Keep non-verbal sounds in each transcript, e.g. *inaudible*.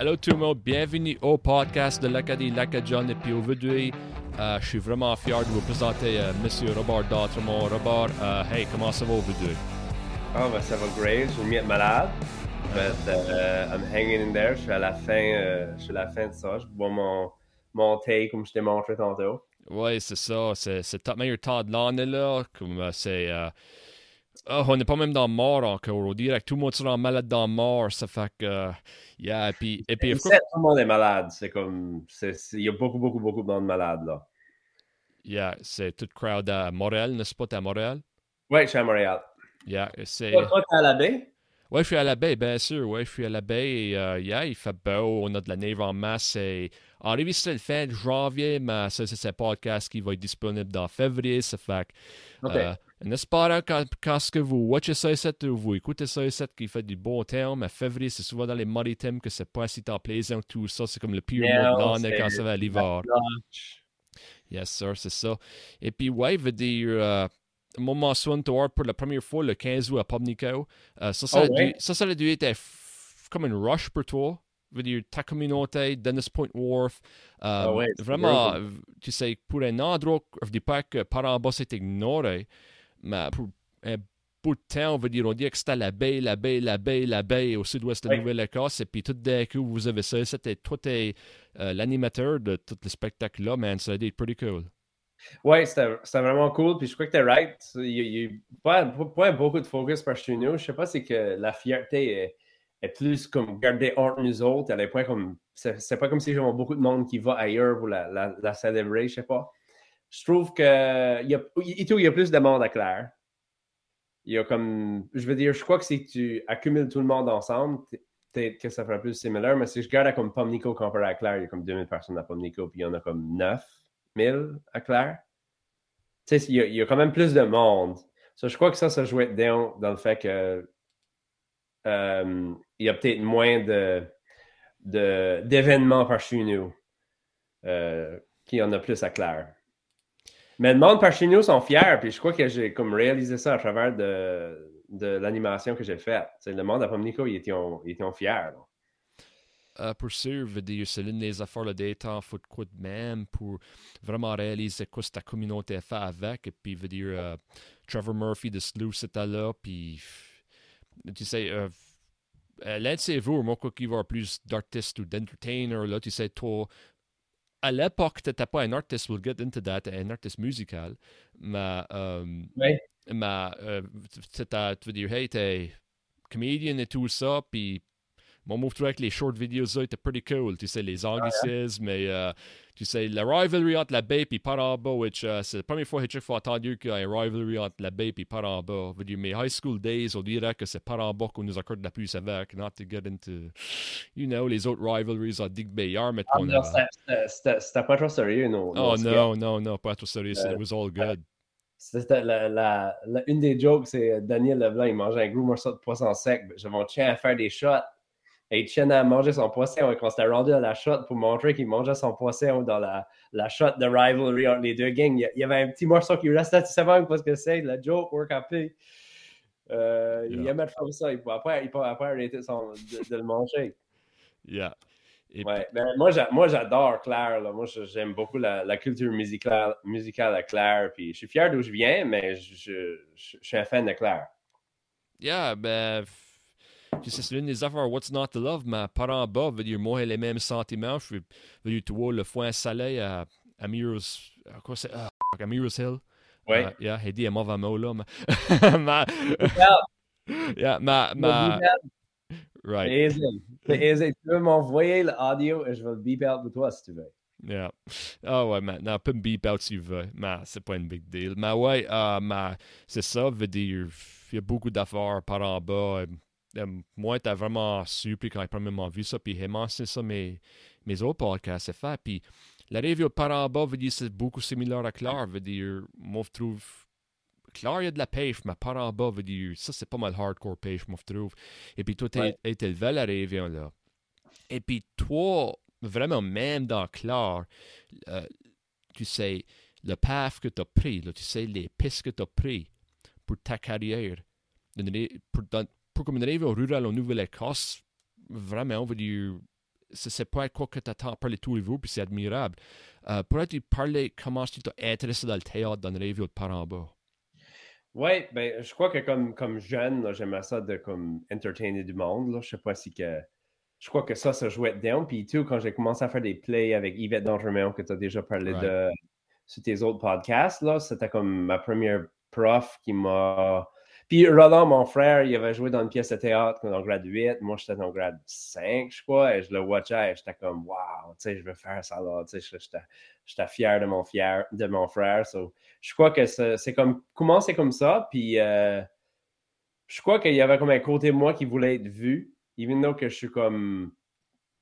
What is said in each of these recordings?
Hello tout le monde, bienvenue au podcast de l'Acadie Lacadjon et puis aujourd'hui, euh, je suis vraiment fier de vous présenter euh, Monsieur Robert Dautremont. Robert, euh, hey, comment ça va aujourd'hui? Oh, ben, ça va great, je suis être malade, but uh, I'm hanging in there, je suis à la fin, euh, je suis à la fin de ça, je bois mon, mon thé comme je t'ai montré tantôt. Oui, c'est ça, c'est le meilleur temps de l'année là, comme euh, c'est... oh, on n'est pas même dans le mort encore, on dirait que tout le monde sera malade dans le mort, ça fait que... yeah, et puis... Et puis, tout le monde est malade, c'est comme, il y a beaucoup, beaucoup, beaucoup de monde malade là. yeah, c'est toute crowd à Montréal, n'est-ce pas, t'es à Montréal? Ouais, je suis à Montréal. Yeah, c'est... Toi, t'es à la baie? Ouais, je suis à la baie, bien sûr. Ouais, je suis à la baie. Et, euh, yeah, il fait beau. On a de la neige en masse. Et en réalité, c'est le fin de janvier, mais ça, c'est un podcast qui va être disponible dans février. Ça fait que, euh, en espérant quand, quand ce que vous watchez ça ici, ou vous écoutez ça ici, qui fait du bon temps, mais février, c'est souvent dans les maritimes que c'est pas si tant plaisant, tout ça. C'est comme le pire Yeah, mois de l'année quand ça va à l'hiver. Yes, sir, c'est ça. Et puis, ouais, veut dire, euh, moi, mentionne toi pour la première fois le 15 août à Pubnico. Euh, ça, ça, Oh, a dû, ouais? ça, ça a dû être comme une rush pour toi. Veut dire, ta communauté, Dennis Point Wharf. euh, Ah ouais, vraiment, euh, tu sais, pour un endroit, je dis pas que par en bas c'est ignoré, mais pour un bout de temps, on veut dire, on dit que c'était la baie, la baie, la baie, la baie au sud-ouest de la. Nouvelle-Écosse. Et puis tout d'un coup, vous avez ça. C'était toi, t'es euh, l'animateur de tout le spectacle-là, man. Ça a été pretty cool. Ouais, c'était vraiment cool. Puis je crois que t'es right. Il y a, pas, pas- pas beaucoup de focus par chez nous. Je sais pas, c'est que la fierté est, est plus comme gardée entre nous autres. À des points comme. C'est c'est pas comme si j'avais beaucoup de monde qui va ailleurs pour la, la, la célébrer, je sais pas. Je trouve que. Il y a, plus de monde à Claire. Il y a comme. Je veux dire, je crois que si tu accumules tout le monde ensemble, peut-être que ça ferait plus similaire. Mais si je regarde comme Pomnico comparé à Claire, il y a comme 2000 personnes à Pomnico, puis il y en a comme 9000 à Claire tu sais, il y, a, quand même plus de monde. So, je crois que ça, ça jouait dans le fait que euh, il y a peut-être moins de, de- d'événements par chez nous euh, qu'il y en a plus à Claire. Mais le monde par chez nous sont fiers, puis je crois que j'ai comme réalisé ça à travers de, de l'animation que j'ai faite. Le monde à Pomnico, ils étaient, fiers. Euh, pour sûr, dire, c'est l'une des affaires des temps, faut de quoi de même pour vraiment réaliser quoi que ta communauté fait avec. Et puis, veut euh, Trevor Murphy de Sluice était là, puis, tu sais, euh, l'un de ces vous, moi, quoi qu'il y avoir plus d'artistes ou d'entertainers, tu sais, toi, à l'époque, t'étais pas un artiste, we'll get into that, un artiste musical, mais, euh, Ouais. mais euh, tu veux dire, hey, t'es comédien et tout ça, puis mon move avec les short videos là était pretty cool. Tu sais, les anglicismes, mais euh, tu sais, la rivalry entre la baie et par en bas, which, euh, c'est la première fois que j'ai entendu qu'il y a une rivalry entre la baie et par en bas. Veut dire, mes high school days, on dirait que c'est par en bas qu'on nous accorde la plus avec, not to get into, you know, les autres rivalries à Dick Bayard, mais Ah, non, c'était- pas trop sérieux, non. Oh non, non, non, pas trop sérieux, it was all good. C'était la, la- la- une des jokes, c'est euh, Daniel Leblanc, il mangeait un gros morceau de poisson sec. J'avais mon chien à faire des shots. Et il tienne à manger son poisson. Et quand c'était rendu à la shot pour montrer qu'il mangeait son poisson dans la, la shot de rivalry entre les deux gangs, il y a- il avait un petit morceau qui restait. Tu sais pas ce que c'est, la joke, work up. Euh, Il Yeah. aimait faire ça. Il peut après, il peut après arrêter son- de, de le manger. Yeah. Et Ouais. Ben, moi, j'a- moi, j'adore Claire. là. Moi, j'aime beaucoup la, la culture musicale, musicale à Claire. Puis je suis fier d'où je viens, mais je, je- je- je suis un fan de Claire. Yeah, ben, sais, c'est l'une des affaires What's Not to Love, mais par en bas, veut dire, moi, les mêmes sentiments. Je veux veux dire, tu vois, le foin salé à, à Mirror's, à quoi c'est, ah, à Mirror's Hill. Ouais. Uh, yeah, un mauvais mot là, mais, ma, *laughs* *laughs* yeah, ma, ma, right, C'est aisé. Tu peux m'envoyer l'audio et je vais le beep out pour toi si tu veux. yeah. Ah ouais, maintenant, peut me beep out si tu veux, mais c'est pas une big deal. Mais ouais, euh, mais c'est ça, veut dire, il y a beaucoup d'affaires par en bas. euh, euh, moi, t'as vraiment su, puis quand j'ai premièrement vu ça, puis j'ai mentionné ça, mes, mes autres podcasts, c'est fait. Puis la review par en bas veut dire c'est beaucoup similaire à Claire, veut dire, moi, je trouve. Claire, il y a de la pêche, mais par en bas veut dire, ça, c'est pas mal hardcore pêche, moi, je trouve. Et puis, toi, t'es Ouais. élevé la review, là. Et puis, toi, vraiment, même dans Claire, euh, tu sais, le path que tu as pris, là, tu sais, les pistes que tu as pris pour ta carrière, pour, pour comme une rêve rurale en Nouvelle-Écosse, vraiment, on va dire, c'est pas quoi que tu attends parler tous les jours, puis c'est admirable. Euh, Pourrais-tu parler comment tu t'es intéressé dans le théâtre, dans le rêve de parents bas? Oui, ben, je crois que comme, comme jeune, j'aimais ça de comme entertainer du monde. Là. Je sais pas si que. Je crois que ça, ça jouait dedans. Puis tout, quand j'ai commencé à faire des plays avec Yvette Dangermont, que tu as déjà parlé de sur tes autres podcasts, là, c'était comme ma première prof qui m'a puis Roland, mon frère, il avait joué dans une pièce de théâtre dans le grade 8. Moi, j'étais dans le grade 5, je crois. Et je le watchais et j'étais comme, wow, tu sais, je veux faire ça là. Tu sais, j'étais fier de mon, fier, de mon frère. je crois que c'est comme, comment c'est comme ça. Puis euh, je crois qu'il y avait comme un côté de moi qui voulait être vu. Even though que je suis comme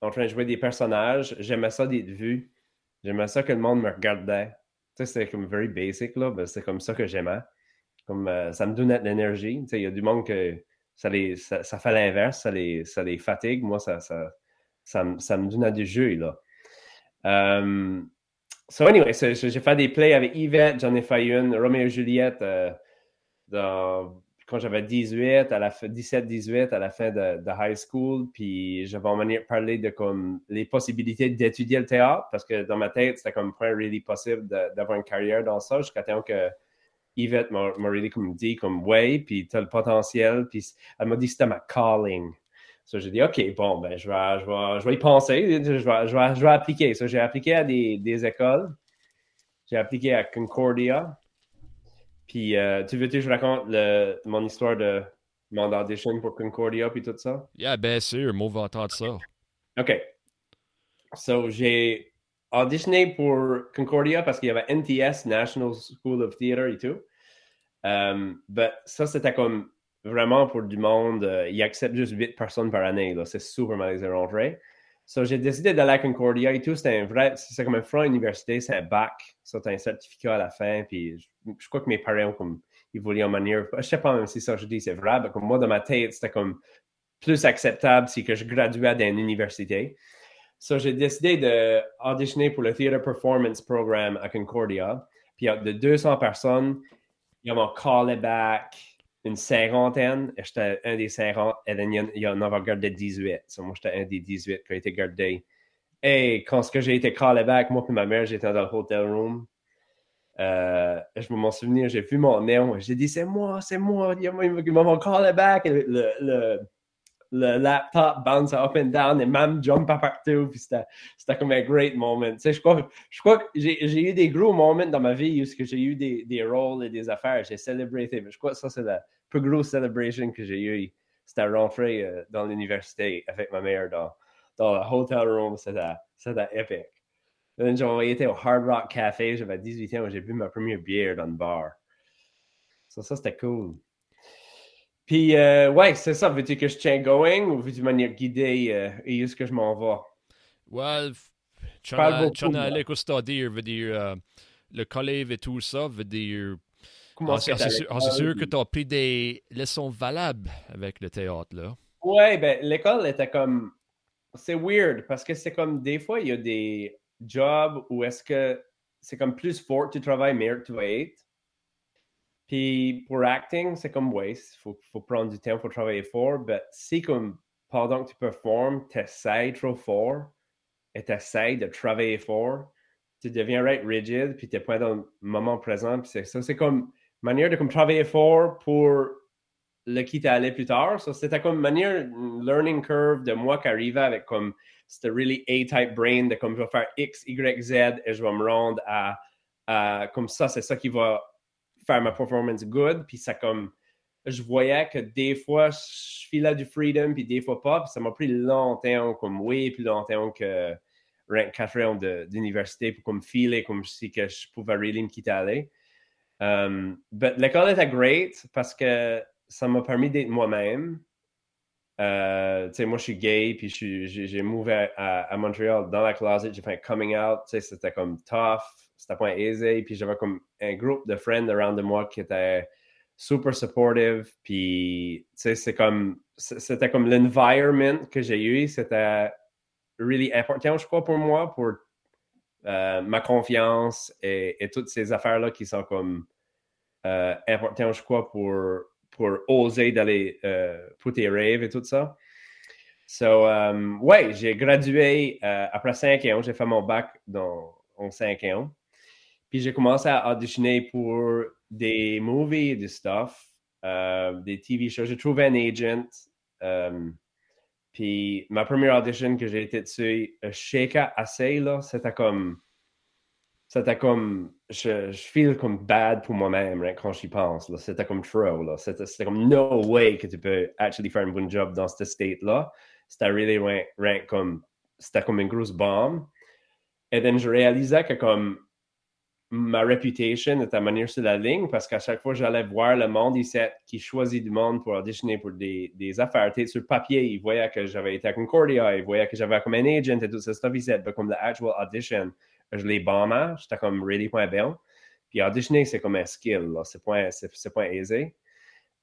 en train de jouer des personnages, j'aimais ça d'être vu. J'aimais ça que le monde me regardait. Tu sais, c'est comme very basic, là. c'est comme ça que j'aimais. Comme, euh, ça me donne de l'énergie. Il y a du monde que ça, les, ça, fait l'inverse, ça les, ça les fatigue. Moi, ça, ça, ça, me donne du jeu. Là. Um, so, anyway, j'ai fait des plays avec Yvette, j'en ai fait une, Roméo et Juliette, euh, quand j'avais 18, à la 17-18, à la fin de, high school. Puis j'avais en manière de parler de comme les possibilités d'étudier le théâtre, parce que dans ma tête, c'était comme pas really possible d'avoir une carrière dans ça jusqu'à temps que Yvette m'a really comme dit comme ouais, puis tu as le potentiel, puis elle m'a dit c'était ma calling. So, j'ai dit, OK, bon, ben, je vais, je vais, je vais y penser, je vais, je vais, je vais appliquer. So, j'ai appliqué à des, des écoles. J'ai appliqué à Concordia. Puis, euh, tu veux que je raconte le, mon histoire de mon audition pour Concordia puis tout ça? Yeah, bien sûr, moi, va entendre ça. OK. So, j'ai auditionné pour Concordia parce qu'il y avait NTS, National School of Theatre et tout. Um, ça, c'était comme vraiment pour du monde. Euh, ils acceptent juste 8 personnes par année. C'est super mal rentrer. So, j'ai décidé d'aller à Concordia et tout. C'était un vrai, c'est comme un franc université, c'est un bac. So, un certificat à la fin. Puis je, crois que mes parents, comme, ils voulaient en manière. Je sais pas même si ça, je dis, c'est vrai. Mais comme moi, dans ma tête, c'était comme plus acceptable si que je graduais d'une université. So, j'ai décidé d'auditionner pour le Theatre Performance Program à Concordia. Puis, de 200 personnes, mon callback, une cinquantaine. J'étais un des cinquante. Il y en avait gardé 18. So, moi, j'étais un des 18 qui a été gardé. Et quand j'ai été callback, moi et ma mère, j'étais dans le hotel room. Euh, je me m'en souvenir, j'ai vu mon néon. J'ai dit, c'est moi, c'est moi. Il m'a mon callback. Le, le, le laptop bounce up and down et même jump partout. Puis c'était comme un great moment. Tu sais, je crois, je crois que j'ai eu des gros moments dans ma vie où j'ai eu des, des rôles et des affaires. J'ai célébré. Mais je crois que ça, c'est la plus grosse celebration que j'ai eue. C'était rentrer euh, dans l'université avec ma mère dans, dans le hotel room. C'était épique. J'ai été au Hard Rock Café. J'avais 18 ans. J'ai bu ma première bière dans le bar. Ça, ça c'était cool. Puis, euh, ouais, c'est ça. Veux-tu que je tiens going ou veux-tu manière guidée euh, et est-ce que je m'en vais? Ouais, as allé à dire, veut dire, euh, le collège et tout ça, veut dire. Comment ah, c'est sûr, ah, sûr que tu as pris des leçons valables avec le théâtre, là. Ouais, ben, l'école était comme. C'est weird parce que c'est comme des fois, il y a des jobs où est-ce que c'est comme plus fort tu travailles, meilleur tu vas être. Puis pour acting, c'est comme, ouais, il faut, faut, prendre du temps, il faut travailler fort. Mais si comme pendant que tu performes, tu essaies trop fort et tu essaies de travailler fort, tu deviens right rigid, puis tu n'es pas dans le moment présent. Puis c'est ça, c'est comme manière de comme, travailler fort pour le quitter aller plus tard. So, c'était comme manière, learning curve de moi qui arrivait avec comme, c'était really A-type brain de comme je vais faire X, Y, Z et je vais me rendre à, à comme ça, c'est ça qui va faire ma performance good. Puis ça comme, je voyais que des fois, je filais du freedom, puis des fois pas. Puis ça m'a pris longtemps, comme oui, plus longtemps que quatre ans d'université pour comme filer comme si que je pouvais really me quitter aller. Um, l'école était great parce que ça m'a permis d'être moi-même. Euh, moi, je suis gay, puis j'ai mouvé à, à, Montréal dans la closet, j'ai fait un coming out, c'était comme tough c'était pas aisé. Puis j'avais comme un groupe de friends around de moi qui était super supportive. Puis, tu sais, c'est comme, c'était comme l'environment que j'ai eu. C'était really important, je crois, pour moi, pour euh, ma confiance et, toutes ces affaires-là qui sont comme euh, importantes, je crois, pour, pour oser d'aller euh, pour tes rêves et tout ça. So, um, ouais, j'ai gradué euh, après 5 ans. J'ai fait mon bac dans, en 5 ans. Puis j'ai commencé à auditionner pour des movies, des stuff, euh, des TV shows. J'ai trouvé un agent. Um, puis ma première audition que j'ai été dessus, Shaka assez, là, c'était comme. C'était comme. Je, je feel comme bad pour moi-même quand j'y pense. C'était comme trop. Là. C'était, comme no way que tu peux actually faire un bon job dans ce state-là. C'était really rank comme. C'était comme une grosse bombe. Et then je réalisais que comme ma réputation était à manière sur la ligne parce qu'à chaque fois que j'allais voir le monde ici qui choisit du monde pour auditionner pour des, des affaires, sur le papier, ils voyaient que j'avais été à Concordia, ils voyaient que j'avais comme un agent et tout ça stuff ici, mais comme l'actual audition, je les bombais, j'étais comme really point bien. Puis auditionner, c'est comme un skill, c'est point, c'est, point aisé.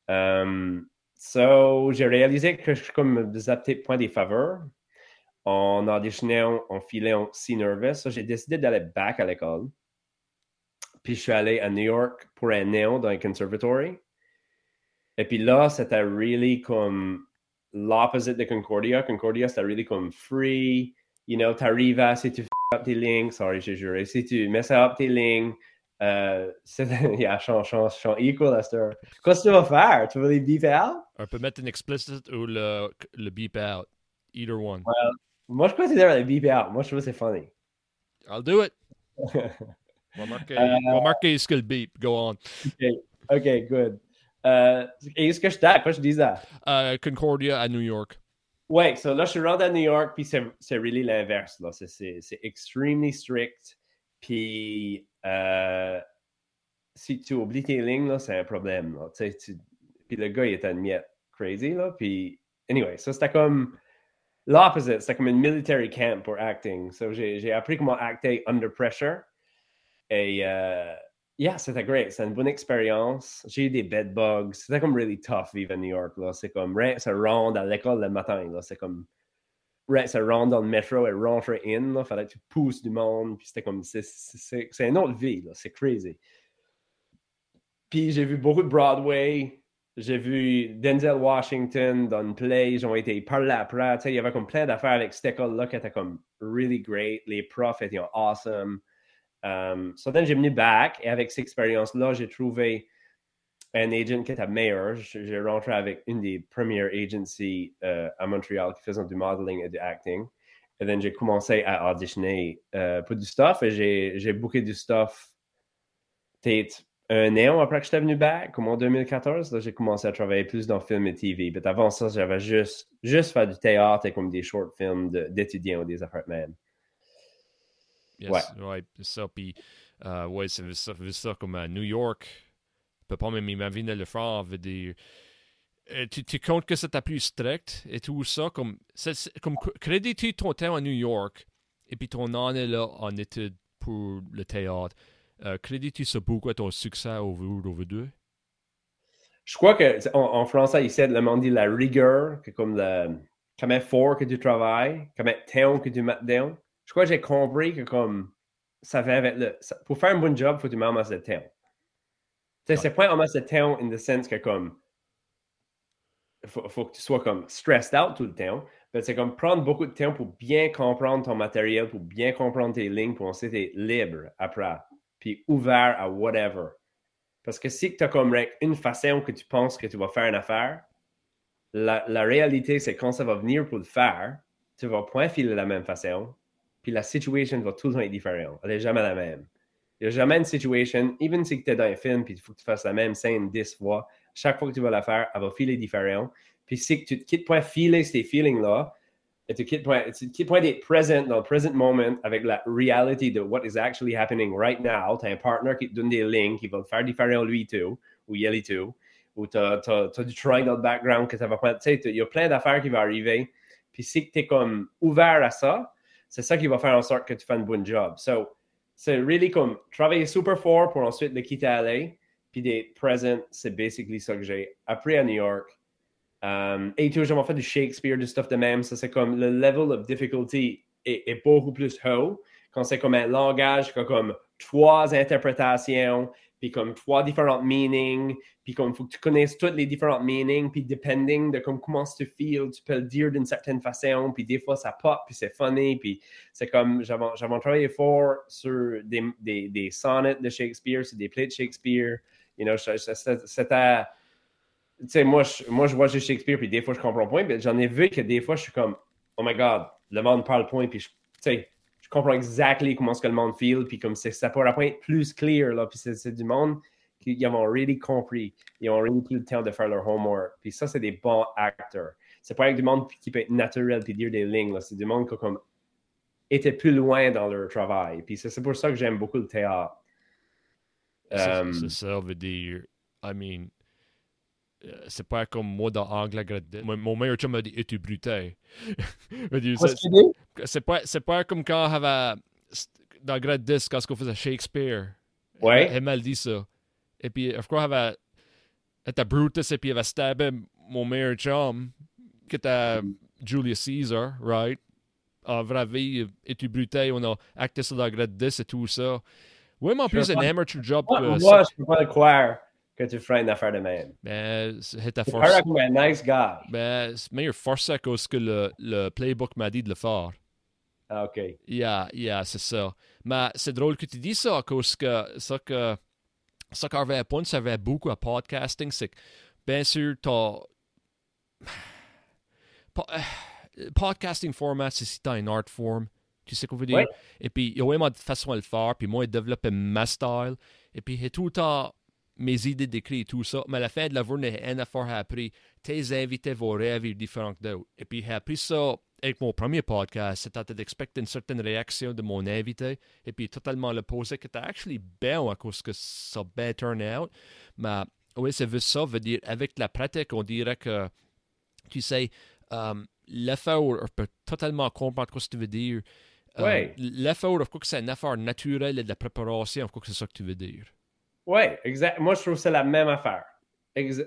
Um, so, j'ai réalisé que je suis comme des point des faveurs. En auditionnant, on filait si nerveux. So, j'ai décidé d'aller back à l'école. Puis je suis allé à New York pour un néon dans un conservatory. Et puis là, c'était really comme l'opposite de Concordia. Concordia, c'était really comme free. You know, t'arrives à, si tu fais up tes lignes, sorry, j'ai juré, si tu mets ça up tes lignes, euh, *laughs* c'est, yeah, change, change, change equal, Esther. Qu'est-ce que tu vas faire? Tu veux les beep out? On peut mettre une explicit ou le, le beep out. Either one. Well, moi, je considère le beep out. Moi, je trouve que c'est funny. I'll do it. *laughs* On va marquer, uh, que le beep. Go on. OK, okay good. Uh, est-ce que je tape? Quoi je dis ça? Uh, Concordia à New York. Ouais, so là, je suis rentré à New York, puis c'est, really l'inverse. C'est, extremely strict. Puis euh, si tu oublies tes lignes, c'est un problème. Là. Tu, puis le gars, il était une crazy. Là. Puis, anyway, ça, c'était comme l'opposite. C'était comme une military camp pour acting. So, j'ai, j'ai appris comment acter under pressure. Et uh, yeah, c'était great. C'était une bonne expérience. J'ai eu des bed bugs. C'était comme really tough vivre à New York. C'est comme ça ronde à l'école le matin. C'est comme ça rentre dans le métro et rentre in. Il fallait que tu pousses du monde. Puis c'était comme c'est une autre vie. C'est crazy. Puis j'ai vu beaucoup de Broadway. J'ai vu Denzel Washington dans une play. Ils ont été par là après. Il y avait comme plein d'affaires avec cette école-là qui était comme really great. Les profs étaient awesome. Um, so then j'ai venu back et avec cette expérience-là, j'ai trouvé un agent qui était meilleur. J'ai rentré avec une des premières agencies euh, à Montréal qui faisait du modeling et du acting. Et then j'ai commencé à auditionner euh, pour du stuff et j'ai booké du stuff peut-être un an après que j'étais venu back, comme en 2014. Là, j'ai commencé à travailler plus dans film et TV. Mais avant ça, j'avais juste, juste fait du théâtre et comme des short films d'étudiants ou des affaires. Yes, ouais. ouais c'est ça. Puis, euh, ouais, c'est ça, ça, comme à New York. Je peux pas même m'imaginer le faire. Veut dire, euh, tu, tu comptes que c'était plus strict et tout ça. Comme, comme crédit-tu ton temps à New York et puis ton année là en études pour le théâtre. Euh, crédit-tu ça beaucoup à ton succès au over deux? Je crois que en, français, il sait le monde dit la rigueur, que comme le, comment fort que tu travailles, comment temps que tu mets down je crois que j'ai compris que comme ça fait avec le. pour faire un bon job, il faut que tu mettes en masse de temps. Tu sais, c'est pas en masse de temps in the sense que comme. Il faut, faut, que tu sois comme stressed out tout le temps. Mais c'est comme prendre beaucoup de temps pour bien comprendre ton matériel, pour bien comprendre tes lignes, pour ensuite être libre après. Puis ouvert à whatever. Parce que si tu as comme une façon que tu penses que tu vas faire une affaire, la, la réalité, c'est quand ça va venir pour le faire, tu vas point filer de la même façon, puis la situation va tout le être différente. Elle n'est jamais la même. Il n'y a jamais une situation, even si tu es dans un film, puis il faut que tu fasses la même scène 10 fois, chaque fois que tu vas la faire, elle va filer différent. Puis si tu te quittes pas filer ces feelings-là, et tu quittes pas, tu quittes pas d'être present dans le present moment avec la réalité de what is actually happening right now. Tu as un partner qui te donne des lignes qui va le faire différent lui tout, ou Yelly tout, ou tu as, du trying dans le background que ça va prendre. Tu sais, il y a plein d'affaires qui vont arriver. Puis si tu es comme ouvert à ça, c'est ça qui va faire en sorte que tu fais un bon job. So, c'est really comme travailler super fort pour ensuite le quitter à LA, puis d'être present, c'est basically ça que j'ai appris à New York. Um, et toujours, j'ai fait du Shakespeare, du stuff de même. Ça, c'est comme le level of difficulty est, beaucoup plus haut quand c'est comme un langage comme trois interprétations, puis comme trois différentes meanings, puis comme faut que tu connaisses toutes les différentes meanings, puis depending de comme, comment tu feel, tu peux le dire d'une certaine façon, puis des fois ça pop, puis c'est funny, puis c'est comme, j'avais travaillé fort sur des, des, des sonnets de Shakespeare, sur des plays de Shakespeare, you know, c'était... Tu sais, moi je, moi, je vois Shakespeare, puis des fois, je comprends point, mais j'en ai vu que des fois, je suis comme, oh my God, le monde parle point, puis tu sais, comprends exactement comment ce que le monde feel, puis comme ça pourrait être plus clair, là, puis c'est du monde qui ont really compris, ils ont really pris le temps de faire leur homework, puis ça, c'est des bons acteurs. C'est pas avec du monde qui peut être naturel puis dire des lignes, c'est du monde qui comme était plus loin dans leur travail, puis c'est pour ça que j'aime beaucoup le théâtre. C'est ça veut dire, I mean, euh, c'est pas comme moi dans Angle Mon meilleur chum m'a dit Es-tu bruté *laughs* C'est pas, pas comme quand avait dans Grade 10 quand on faisait Shakespeare. Ouais. Elle m'a dit ça. Et puis, je crois qu'elle était Brutus et puis elle avait stabé mon meilleur chum qui était Julius Caesar, right? En vraie vie, Es-tu bruté On a acté ça dans Grade 10 et tout ça. Oui, mais en plus, c'est un amateur job. Moi, moi je peux pas le croire que tu ferais une affaire de même. Ben, c'est ta force. Un nice guy. Ben, c'est meilleur force à cause que le, le playbook m'a dit de le faire. Ah, OK. Yeah, yeah, c'est ça. Mais c'est drôle que tu dis ça, à cause que ça que ça qu'avait point, ça avait beaucoup à podcasting, c'est que, bien sûr, t'as. *sighs* *sighs* Podcasting format, c'est si t'as une art form. Tu sais qu'on veut dire? Ouais. Et puis, il y a vraiment de façon à le faire, puis moi, développer ma style. Et puis, il tout le temps mes idées d'écrit et tout ça, mais à la fin de la journée, une affaire a appris. Tes invités vont rêver différents d'autres. Et puis, j'ai appris ça avec mon premier podcast. C'était d'expecter une certaine réaction de mon invité. Et puis, totalement l'opposé, qui était actually bien à cause que ça a bien turn out. Mais oui, c'est ça veut dire, avec la pratique, on dirait que, tu sais, um, l'effort, on peut totalement comprendre ce que tu veux dire. Um, ouais. L'effort, je crois que c'est un effort naturel et de la préparation, je crois que c'est ça que tu veux dire. Oui, exact. Moi, je trouve que c'est la même affaire.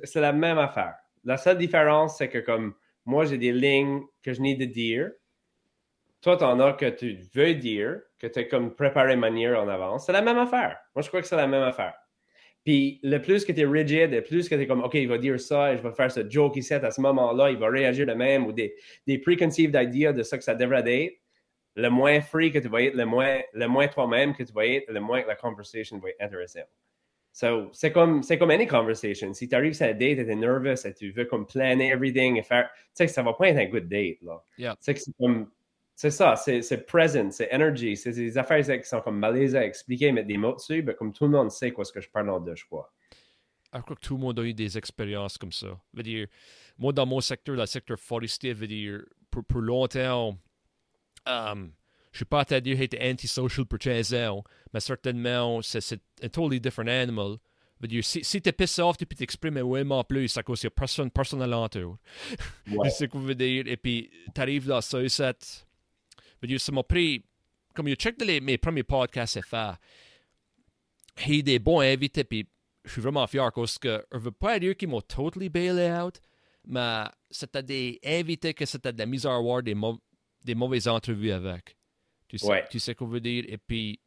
C'est la même affaire. La seule différence, c'est que comme moi, j'ai des lignes que je n'ai de dire. Toi, tu en as que tu veux dire, que tu es comme préparé manière en avance. C'est la même affaire. Moi, je crois que c'est la même affaire. Puis le plus que tu es rigide, le plus que tu es comme, OK, il va dire ça, et je vais faire ce joke ici à ce moment-là, il va réagir de même, ou des, des preconceived ideas de ça que ça devrait être, le moins free que tu vas être, le moins, le moins toi-même que tu vas être, le moins que la conversation va être intéressante. So, c'est comme, c'est comme any conversation. Si tu arrives sur la date et tu es nerveux et tu veux comme planer everything et faire, tu sais que ça va pas être un good date, là. Yeah. C'est comme, c'est ça, c'est, c'est present, c'est energy, c'est des affaires qui sont comme malaisées à expliquer, mettre des mots dessus, mais comme tout le monde sait quoi ce que je parle en deux, je crois. Je crois que tout le monde a eu des expériences comme ça. Veut dire, moi, dans mon secteur, le secteur forestier, veut dire, pour, pour longtemps, um, je ne suis pas à dire être antisocial pour 15 ans, mais certainement, c'est un totally different animal. Dire, si, si tu es pissé off, tu peux t'exprimer vraiment plus à cause de personne, personne alentour. *laughs* Ouais. c'est ce que je veux dire. Et puis, tu arrives dans ce set. Dire, ça m'a pris. Comme je check les, mes premiers podcasts faire, il y a des bons invités, puis je suis vraiment fier parce que je ne veux pas dire qu'ils m'ont totally bailé out, mais c'était des invités que c'était de la misère à avoir des, des mauvaises entrevues avec. Tu sais, ouais. tu sais qu'on veut dire. Et puis,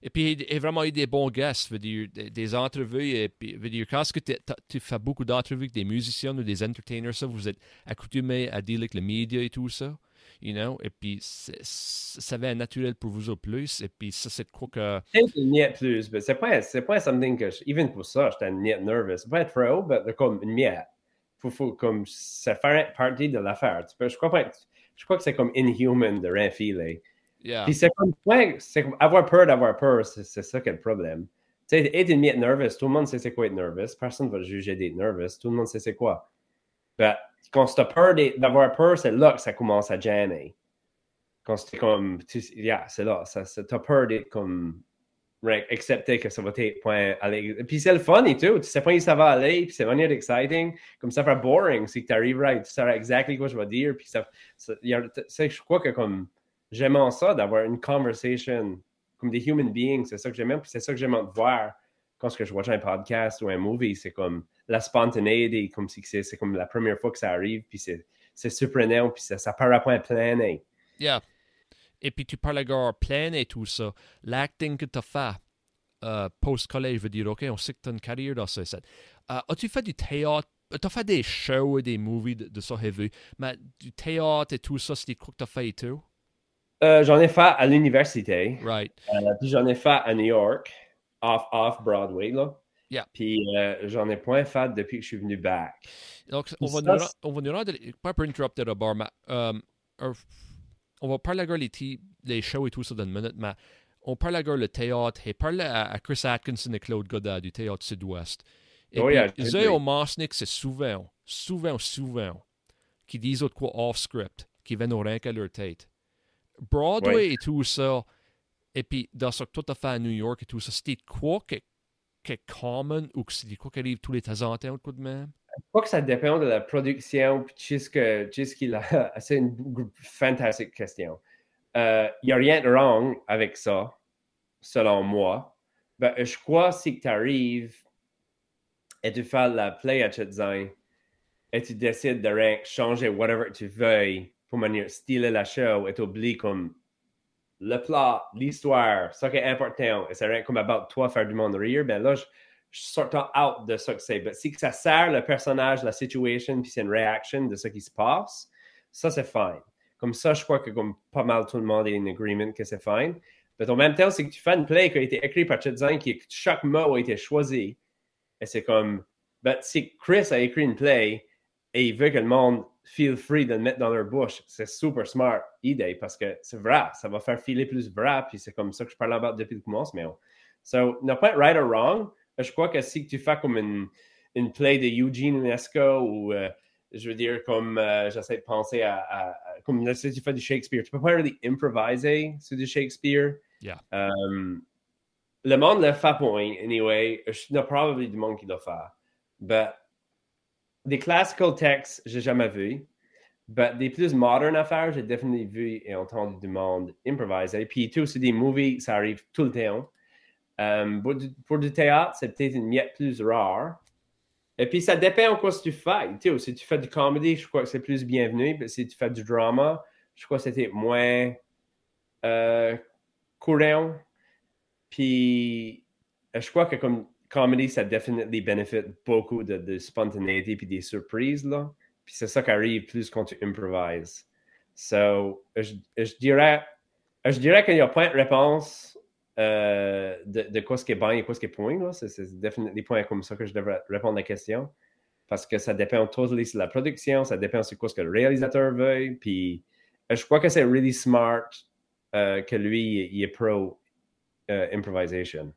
et puis, il y a vraiment eu des bons guests, veut dire, des, des entrevues. Et puis, veut dire, quand que tu fais beaucoup d'entrevues avec des musiciens ou des entertainers, ça, vous êtes accoutumés à dealer avec les médias et tout ça. You know? Et puis, ça va être naturel pour vous au plus. Et puis, ça, c'est quoi que. C'est une plus, mais c'est pas, c'est pas something que, je, even pour ça, j'étais une miette nervous. C'est pas être trop, mais comme une miette. Faut, faut comme, ça fait partie de l'affaire. Je crois pas, je crois que c'est comme inhuman de rien filer. Yeah. Puis c'est comme, c'est avoir peur d'avoir peur, c'est ça qui est le problème. Tu sais, être une miette nervous, tout le monde sait c'est quoi être nerveux. Personne ne va juger d'être nerveux, tout le monde sait c'est quoi. Mais quand tu as peur d'avoir peur, c'est là que ça commence à gêner. Quand c'est comme, tu, yeah, c'est là, tu as peur d'être comme, right, que ça va être point aller. Puis c'est le fun et tout, tu sais pas où ça va aller, puis c'est vraiment exciting. Comme ça fait boring, si tu arrives right, tu sais exactement quoi je vais dire, puis ça, ça je crois que comme, j'aime ça d'avoir une conversation comme des human beings. C'est ça que j'aime. Puis c'est ça que j'aime voir quand je vois un podcast ou un movie. C'est comme la spontanéité, comme si c'est, comme la première fois que ça arrive. Puis c'est, c'est surprenant. Puis ça, ça part à point plein. Yeah. Et puis tu parles encore plein et tout ça. L'acting que tu as fait euh, post-collège, veut dire, OK, on sait que tu as une carrière dans ça. ça. Euh, As-tu fait du théâtre? Tu as fait des shows et des movies de, de ça, vu. Mais du théâtre et tout ça, c'est des trucs que tu as fait et tout? Euh, j'en ai fait à l'université. Right. Euh, puis j'en ai fait à New York, off, off Broadway, là. Yeah. Puis euh, j'en ai point fait depuis que je suis venu back. Donc, on va, Ça, nous, on va nous rendre, pas pour interrupter d'abord, mais on va parler à les, les shows et tout ça dans une minute, mais on parle à le théâtre, et parle à, à Chris Atkinson et Claude Godard du théâtre sud-ouest. Et Oh, puis, yeah, eux, oui. au c'est souvent, souvent, souvent, qui disent autre quoi off-script, qui viennent au rien qu'à leur tête. Broadway Ouais. et tout ça, et puis dans ce que tout a fait à New York et tout ça, c'était quoi qui qui est common ou que c'était quoi qui arrive tous les temps en temps, coup de même? Je crois que ça dépend de la production. Sais ce que- qu'il a. *laughs* C'est une fantastique question. Il n'y a rien de wrong avec ça, selon moi. Ben, je crois si que tu arrives et tu fais la play à design et tu décides de rien changer whatever tu veuilles pour manière styler la show et t'oublies comme le plot, l'histoire, ça qui est important, et c'est rien comme about toi faire du monde rire, ben là, je, je sortant out de ça que c'est. Mais si que ça sert le personnage, la situation, puis c'est une réaction de ce qui se passe, ça c'est fine. Comme ça, je crois que comme pas mal tout le monde est in agreement que c'est fine. Mais en même temps, c'est que tu fais une play qui a été écrite par Chet qui chaque mot a été choisi. Et c'est comme, ben, si Chris a écrit une play et il veut que le monde feel free de le mettre dans leur bouche, c'est super smart idée parce que c'est vrai, ça va faire filer plus vrai, puis c'est comme ça que je parle about depuis le commencement. So, n'a pas être right or wrong. Je crois que si tu fais comme une, une play de Eugene Ionesco ou, euh, je veux dire, comme euh, j'essaie de penser à, à- à- comme si tu fais du Shakespeare, tu peux pas really improviser sur du Shakespeare. Yeah. Um, le monde le fait point, anyway. Il y a probablement du monde qui le fait. But des classical texts, j'ai jamais vu. But des plus modernes affaires, j'ai définitivement vu et entendu du monde improviser. Puis tout, c'est des movies, ça arrive tout le temps. Um, pour, du, théâtre, c'est peut-être une miette plus rare. Et puis, ça dépend de quoi tu fais. Tu sais, si tu fais du comedy, je crois que c'est plus bienvenu. Puis si tu fais du drama, je crois que c'était moins euh, courant. Puis, euh, je crois que comme comedy, ça définitivement bénéficie beaucoup de, spontanéité puis des surprises, là. Puis c'est ça qui arrive plus quand tu improvises. So, je, dirais, je dirais qu'il n'y a pas de réponse euh, de, de quoi ce qui est bon et quoi ce qui est point. C'est, c'est des points comme ça que je devrais répondre à la question. Parce que ça dépend totally sur la production, ça dépend sur quoi ce que le réalisateur veut. Puis euh, je crois que c'est really smart euh, que lui, il est pro euh, improvisation.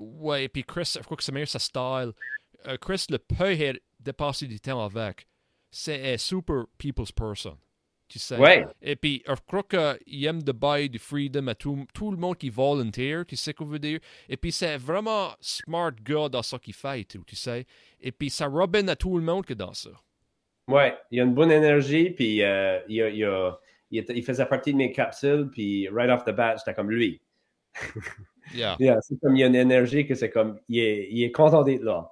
Ouais, et puis Chris, je crois que c'est meilleur sa style. Euh, Chris, le peut être dépasser du temps avec. C'est un super people's person. Tu sais. Ouais. Et puis, je crois qu'il aime de bailler du freedom à tout, tout le monde qui volontaire, tu sais ce que je veux dire. Et puis, c'est vraiment smart gars dans ce qu'il fait tout, tu sais. Et puis, ça robine à tout le monde que dans ça. Ouais, il y a une bonne énergie, puis euh, il, a- il, a- il était- il faisait partie de mes capsules, puis right off the bat, j'étais comme lui. Yeah. *laughs* Yeah, c'est comme il y a une énergie que c'est comme, il est, il est content d'être là.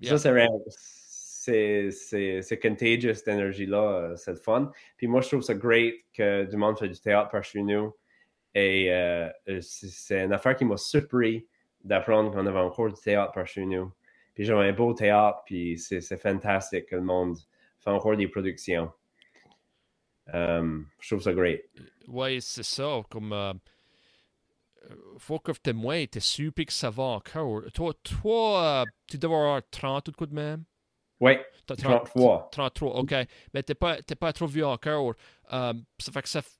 Yeah. Ça, c'est. C'est, c'est, contagious, cette énergie-là. euh, C'est le fun. Puis moi, je trouve ça great que du monde fait du théâtre par chez nous. Et euh, c'est, c'est une affaire qui m'a surpris d'apprendre qu'on avait encore du théâtre par chez nous. Puis j'ai un beau théâtre, puis c'est, c'est fantastique que le monde fait encore des productions. Um, je trouve ça great. Ouais, c'est ça. Comme. euh, euh, faut que tu moins, t'es super que ça va encore. Toi, toi tu devrais avoir 30 ou de coup de même. T'as 33. 33, OK. Mais t'es pas, t'es pas trop vieux encore. Euh, ça fait que ça. f-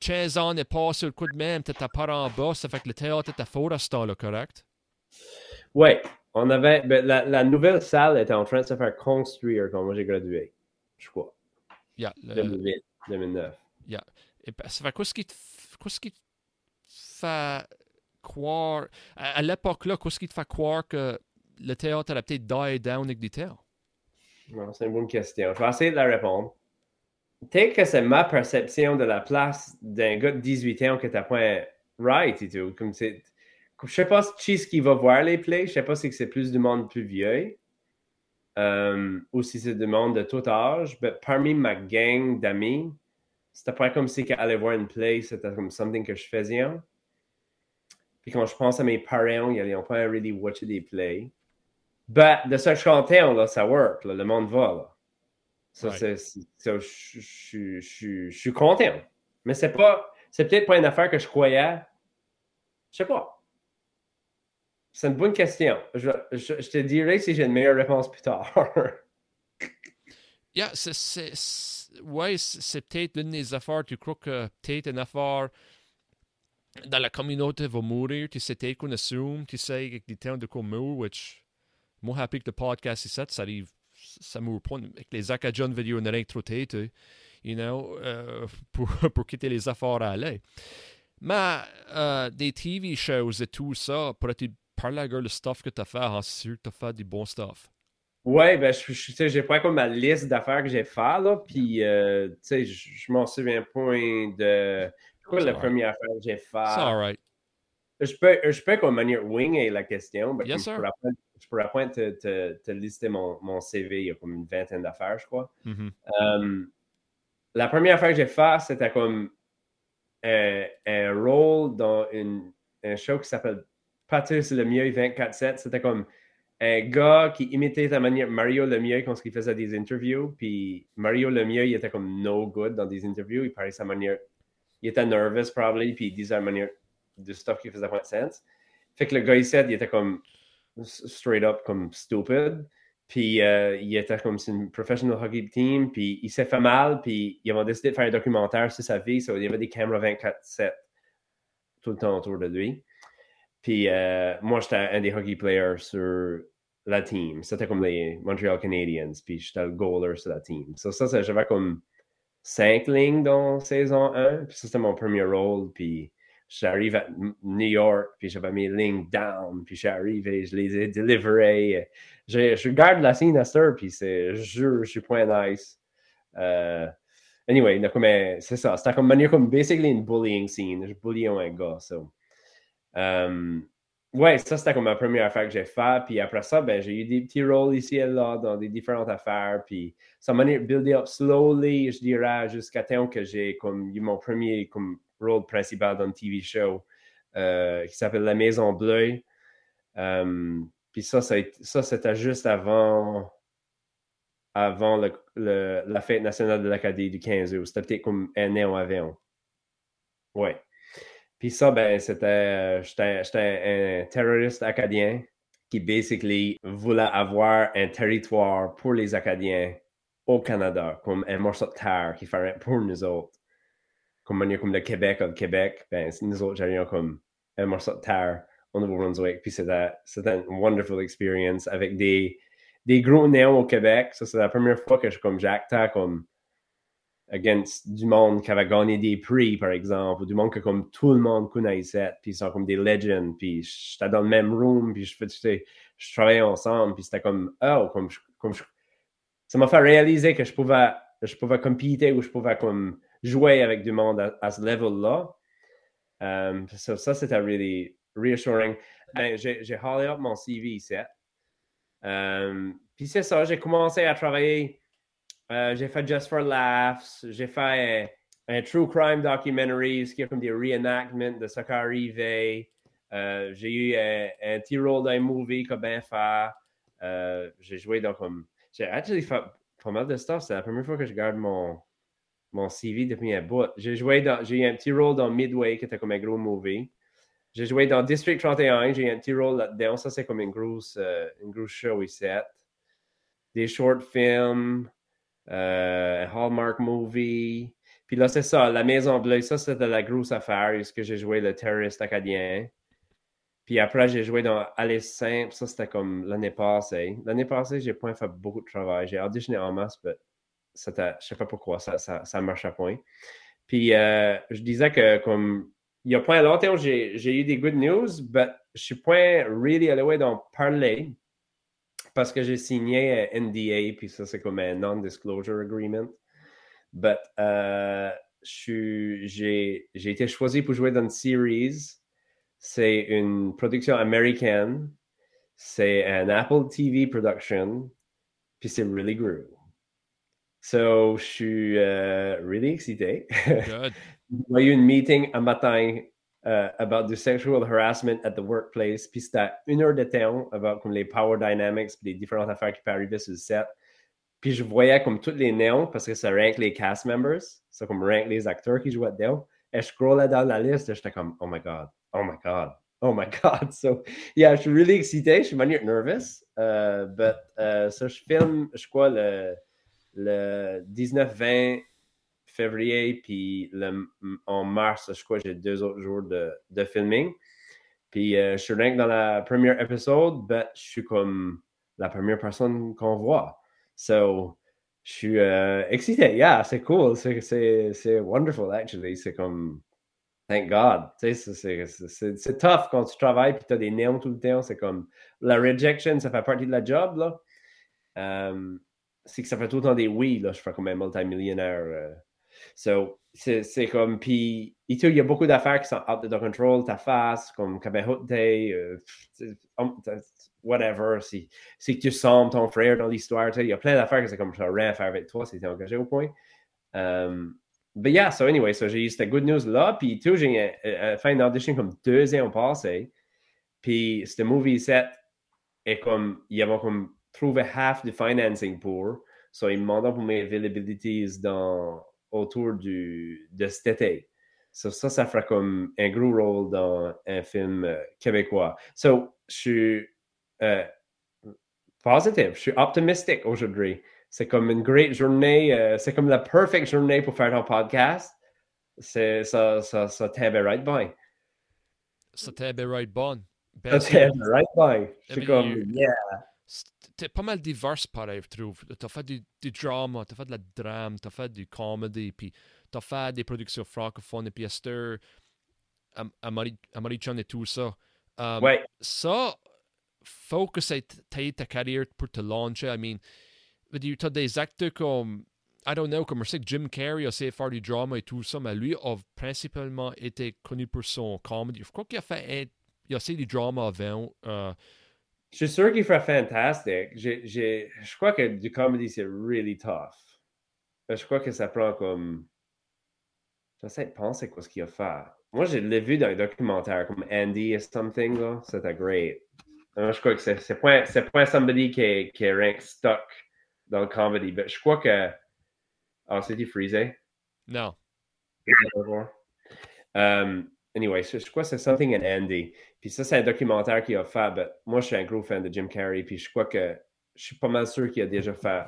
15 ans n'est passé le coup de même, t'étais pas en bas, ça fait que le théâtre était fort à ce temps-là, correct? Ouais, on avait. ben, la, la nouvelle salle était en train de se faire construire quand moi j'ai gradué. Je crois. Yeah, le- 2008, 2009. et ben, ça fait qu'est-ce qui te, f- qu'est-ce qui croire. À, l'époque-là, qu'est-ce qui te fait croire que le théâtre allait peut-être die down avec du théâtre? Non, c'est une bonne question. Je vais essayer de la répondre. Peut-être que c'est ma perception de la place d'un gars de 18 ans que t'as point right et tout. Comme c'est. Je sais pas si ce qui va voir les plays, je sais pas si c'est plus du monde plus vieux. euh, ou si c'est du monde de tout âge. Mais parmi ma gang d'amis, c'était pas comme si qu'aller voir une play, c'était comme something que je faisais. Puis quand je pense à mes parents, ils n'ont pas really watché des plays. Ben, de ça que je suis content, là, ça work. le monde va. Là. Ça, c'est, je, je, suis content. Mais c'est pas. C'est peut-être pas une affaire que je croyais. Je sais pas. C'est une bonne question. Je, je, te dirai si j'ai une meilleure réponse plus tard. *laughs* yeah, c'est, ouais, c'est peut-être l'une des affaires. Tu crois que peut-être une affaire dans la communauté va mourir. Tu sais, qu'on assume, tu sais, avec des temps de quoi mourir, which, moi, happy que le podcast ici, ça arrive, ça mourra pas. Avec les Acadians vidéo, on rien trop tête, you know, euh, *laughs* pour, pour quitter les affaires à aller. Mais euh, des TV shows et tout ça, pourrais-tu parler à le stuff que tu as fait, en sûr que tu as fait du bon stuff? Ouais, ben, je, sais, j'ai pas comme ma liste d'affaires que j'ai fait, là, puis, euh, tu sais, je, m'en souviens point de. Quoi la première affaire que j'ai fait? C'est alright. Je peux, je peux comme manière wing et la question. Ben, yes, je, pourrais, je pourrais te, te, te, lister mon, mon, CV, il y a comme une vingtaine d'affaires, je crois. Mm-hmm. Um, la première affaire que j'ai fait, c'était comme un, un rôle dans une, un show qui s'appelle Patrice Lemieux 24-7. C'était comme un gars qui imitait la manière Mario Lemieux quand il faisait des interviews. Puis Mario Lemieux, il était comme no good dans des interviews. Il parlait sa manière. Il était nervous, probably, puis il disait manière de stuff qui faisait pas de sens. Fait que le gars, il said, il était comme straight up, comme stupid. Puis euh, il était comme une professional hockey team, puis il s'est fait mal, puis ils ont décidé de faire un documentaire sur sa vie. Il y avait des caméras 24-7 tout le temps autour de lui. Puis euh, moi, j'étais un des hockey players sur la team. C'était comme les Montreal Canadiens, puis j'étais le goaler sur la team. So, ça, j'avais comme cinq lignes dans saison 1, puis ça, c'était mon premier rôle. Puis j'arrive à New York, puis j'avais mes lignes down, puis j'arrive et je les ai délivrées. Je, je garde la scène à Stir, puis c'est, je je suis point nice. Uh, anyway, c'est ça. C'était comme manière comme basically une bullying scene. Je bully un gars, so. Um, ouais, ça c'était comme ma première affaire que j'ai faite. Puis après ça, ben, j'ai eu des petits rôles ici et là dans des différentes affaires. Puis ça m'a buildé up slowly, je dirais, jusqu'à temps que j'ai comme eu mon premier comme, rôle principal dans un TV show euh, qui s'appelle La Maison Bleue. Um, puis ça, ça, ça c'était juste avant, avant la fête nationale de l'Acadie du 15 août. C'était peut-être comme un an avant. Ouais. Puis ça, ben, c'était, j'étais un terroriste acadien qui, basically, voulait avoir un territoire pour les Acadiens au Canada, comme un morceau de terre qui ferait pour nous autres. Comme manière comme le Québec le Québec, ben, nous autres, j'avais comme un morceau de terre au Nouveau-Brunswick. Puis c'était, c'était une wonderful experience avec des, des gros néons au Québec. Ça, c'est la première fois que je comme j'actais comme against du monde qui avait gagné des prix, par exemple, ou du monde que comme tout le monde connaissait, puis ils sont comme des legends, puis j'étais dans le même room, puis je, je travaillais ensemble, puis c'était comme, oh, comme, comme ça m'a fait réaliser que je pouvais, je pouvais compéter ou je pouvais comme jouer avec du monde à, ce level-là. Um, ça, c'était really reassuring. Ben, j'ai haulé up mon CV ici. Um, puis c'est ça, j'ai commencé à travailler euh, j'ai fait Just for Laughs. J'ai fait un, true crime documentary, ce qui est comme des reenactments de ce qui. Euh, j'ai eu un, un petit rôle dans un movie comme bien fait. Euh, j'ai joué dans comme. J'ai actually fait pas mal de stuff. C'est la première fois que je garde mon, mon CV depuis un bout. J'ai joué dans. J'ai eu un petit rôle dans Midway qui était comme un gros movie. J'ai joué dans District 31, j'ai eu un petit rôle là-dedans. Ça, c'est comme une grosse, une grosse show ici. Des short films. Euh, Hallmark Movie. Puis là, c'est ça, La Maison Bleue, ça, c'était la grosse affaire, ce que j'ai joué le terroriste acadien. Puis après, j'ai joué dans Alice Simple, ça, c'était comme l'année passée. L'année passée, j'ai pas fait beaucoup de travail. J'ai auditionné en masse, mais c'était, je sais pas pourquoi, ça, ça, marche à point. Puis euh, je disais que, comme, il y a pas longtemps, j'ai, j'ai eu des good news, mais je suis pas really allé d'en parler parce que j'ai signé un NDA, puis ça, c'est comme un non-disclosure agreement. But euh, j'ai été choisi pour jouer dans une series. C'est une production américaine. C'est un Apple TV production. Puis c'est really good. So, je suis uh, really excité. Good. *laughs* J'ai eu une meeting un matin uh, about the sexual harassment at the workplace. Puis c'était une heure de temps about comme les power dynamics puis les différentes affaires qui peuvent arriver sur le set. Puis je voyais comme tous les néons parce que ça rank les cast members. Ça comme rank les acteurs qui jouaient dedans. Et je scrollais dans la liste et j'étais comme, oh my God, oh my God, oh my God. *laughs* So, yeah, je suis really excité. Je suis manière nervous. Uh, but, uh, je filme, je crois, le 19-20 février, puis le, en mars, je crois, j'ai deux autres jours de, de filming. Puis euh, je suis rien dans la première épisode, mais je suis comme la première personne qu'on voit. So, je suis euh, excité. Yeah, c'est cool. C'est wonderful, actually. C'est comme, thank God. C'est tough quand tu travailles et tu as des néons tout le temps. C'est comme, la rejection, ça fait partie de la job, là. Um, c'est que ça fait tout le temps des oui, là. Je fais comme un multimillionnaire. Euh, So, c'est comme, puis, il y a beaucoup d'affaires qui sont out of control, ta face, comme Kabehote, euh, whatever, si, si tu sens ton frère dans l'histoire, il y a plein d'affaires que c'est comme, ça rien à faire avec toi si tu es engagé au point. Um, but yeah, so anyway, so j'ai eu cette good news là, puis tout, j'ai fait une audition comme deux ans passé, puis ce movie set est comme, il y avait comme trouvé half the financing pour, so ils me pour mes availabilities dans autour du, de cet été. ça, ça fera comme un gros rôle dans un film euh, québécois. So, je suis euh, positif, je suis optimistique aujourd'hui. C'est comme une great journée, euh, c'est comme la perfect journée pour faire un podcast. C'est, ça, ça, ça t'aide right by. Ça t'aide right bon. Ça t'aide right by. Je suis comme, yeah t'es pas mal divers pareil, je trouve. T'as fait du, du drama, t'as fait de la drame, t'as fait du comedy, puis t'as fait des productions francophones, et puis Esther, Amari-chan et tout ça. Um, ouais. Ça, faut que ta carrière pour te lancer. I mean, t'as des acteurs comme, I don't know, comme je sais que Jim Carrey a essayé de faire du drama et tout ça, mais lui a principalement été connu pour son comedy. Je crois qu'il a fait, il a essayé du drama avant. Uh, je suis sûr qu'il ferait fantastique. je crois que du comedy, c'est really tough. Je crois que ça prend comme. J'essaie de penser quoi ce qu'il a fait. Moi, je l'ai vu dans un documentaire comme Andy or something, là. C'était great. je crois que c'est pas, pas somebody qui est, qui est rank stuck dans le comedy. Mais je crois que. Oh, c'est-tu freezé? Non. Um, anyway, je crois que c'est Something and Andy. Puis ça, c'est un documentaire qu'il a fait. moi, je suis un gros fan de Jim Carrey. Puis je crois que je suis pas mal sûr qu'il a déjà fait.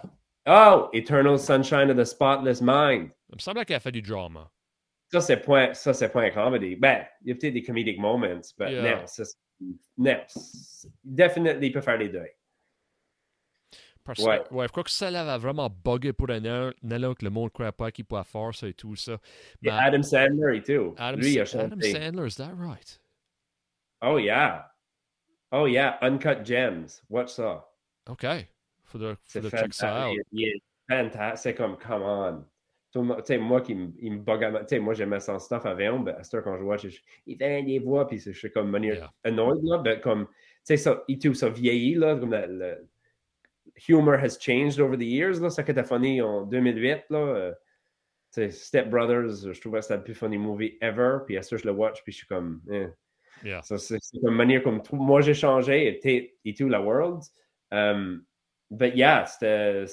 Oh, Eternal Sunshine of the Spotless Mind. Il me semble qu'il a fait du drama. Ça, c'est point, ça, c'est point comedy. Ben, il y a peut-être des comedic moments, mais yeah. non, ça, non. Definitely, il peut faire les deux. Parce ouais. Que, ouais, je crois que ça l'avait vraiment bugué pour un an, que le monde ne croyait pas qu'il pouvait faire ça et tout ça. Mais, Adam Sandler tout. Adam, Lui, Adam Sandler, is that right? Oh, yeah. Oh, yeah. Uncut Gems. Watch ça. OK. Faudra, faudra check ça out. Il est fantastique. C'est comme, come on. Tu sais, moi qui me bug tu sais, moi j'aimais son stuff avant, mais à ce quand je vois, je, il fait des voix, puis je suis comme manière yeah. annoyed, là, mais comme, tu sais, ça, il tout ça vieillit, là, comme le, le humor has changed over the years, là, ça funny en 2008, là, euh, Step Brothers, je trouvais que c'était le plus funny movie ever, puis à ce je le watch, puis je suis comme, eh. c'est une manière comme moi j'ai changé et, et tout la world. Um, but yeah, c'est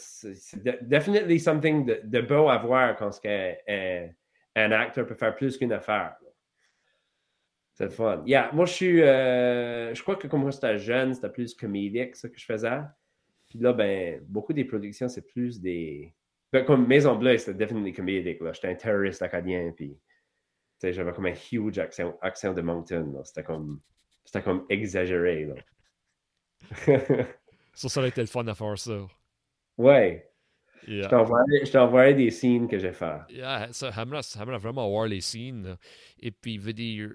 definitely something de, de, beau à voir quand un, un, un acteur peut faire plus qu'une affaire. C'est fun. Yeah, moi je suis, euh, je crois que comme moi j'étais jeune, c'était plus comédique ce que je faisais. Puis là, ben, beaucoup des productions, c'est plus des. Ben, comme Maison Bleue, c'était définitivement comédique. J'étais un terroriste acadien, puis j'avais comme un huge accent, accent de mountain. C'était comme, c'était comme exagéré. Là. *laughs* ça, ça aurait été le fun à faire ça. Ouais. Yeah. Je t'envoie des signes que j'ai fait. Yeah, ça, j'aimerais vraiment voir les signes. Et puis, veux dire,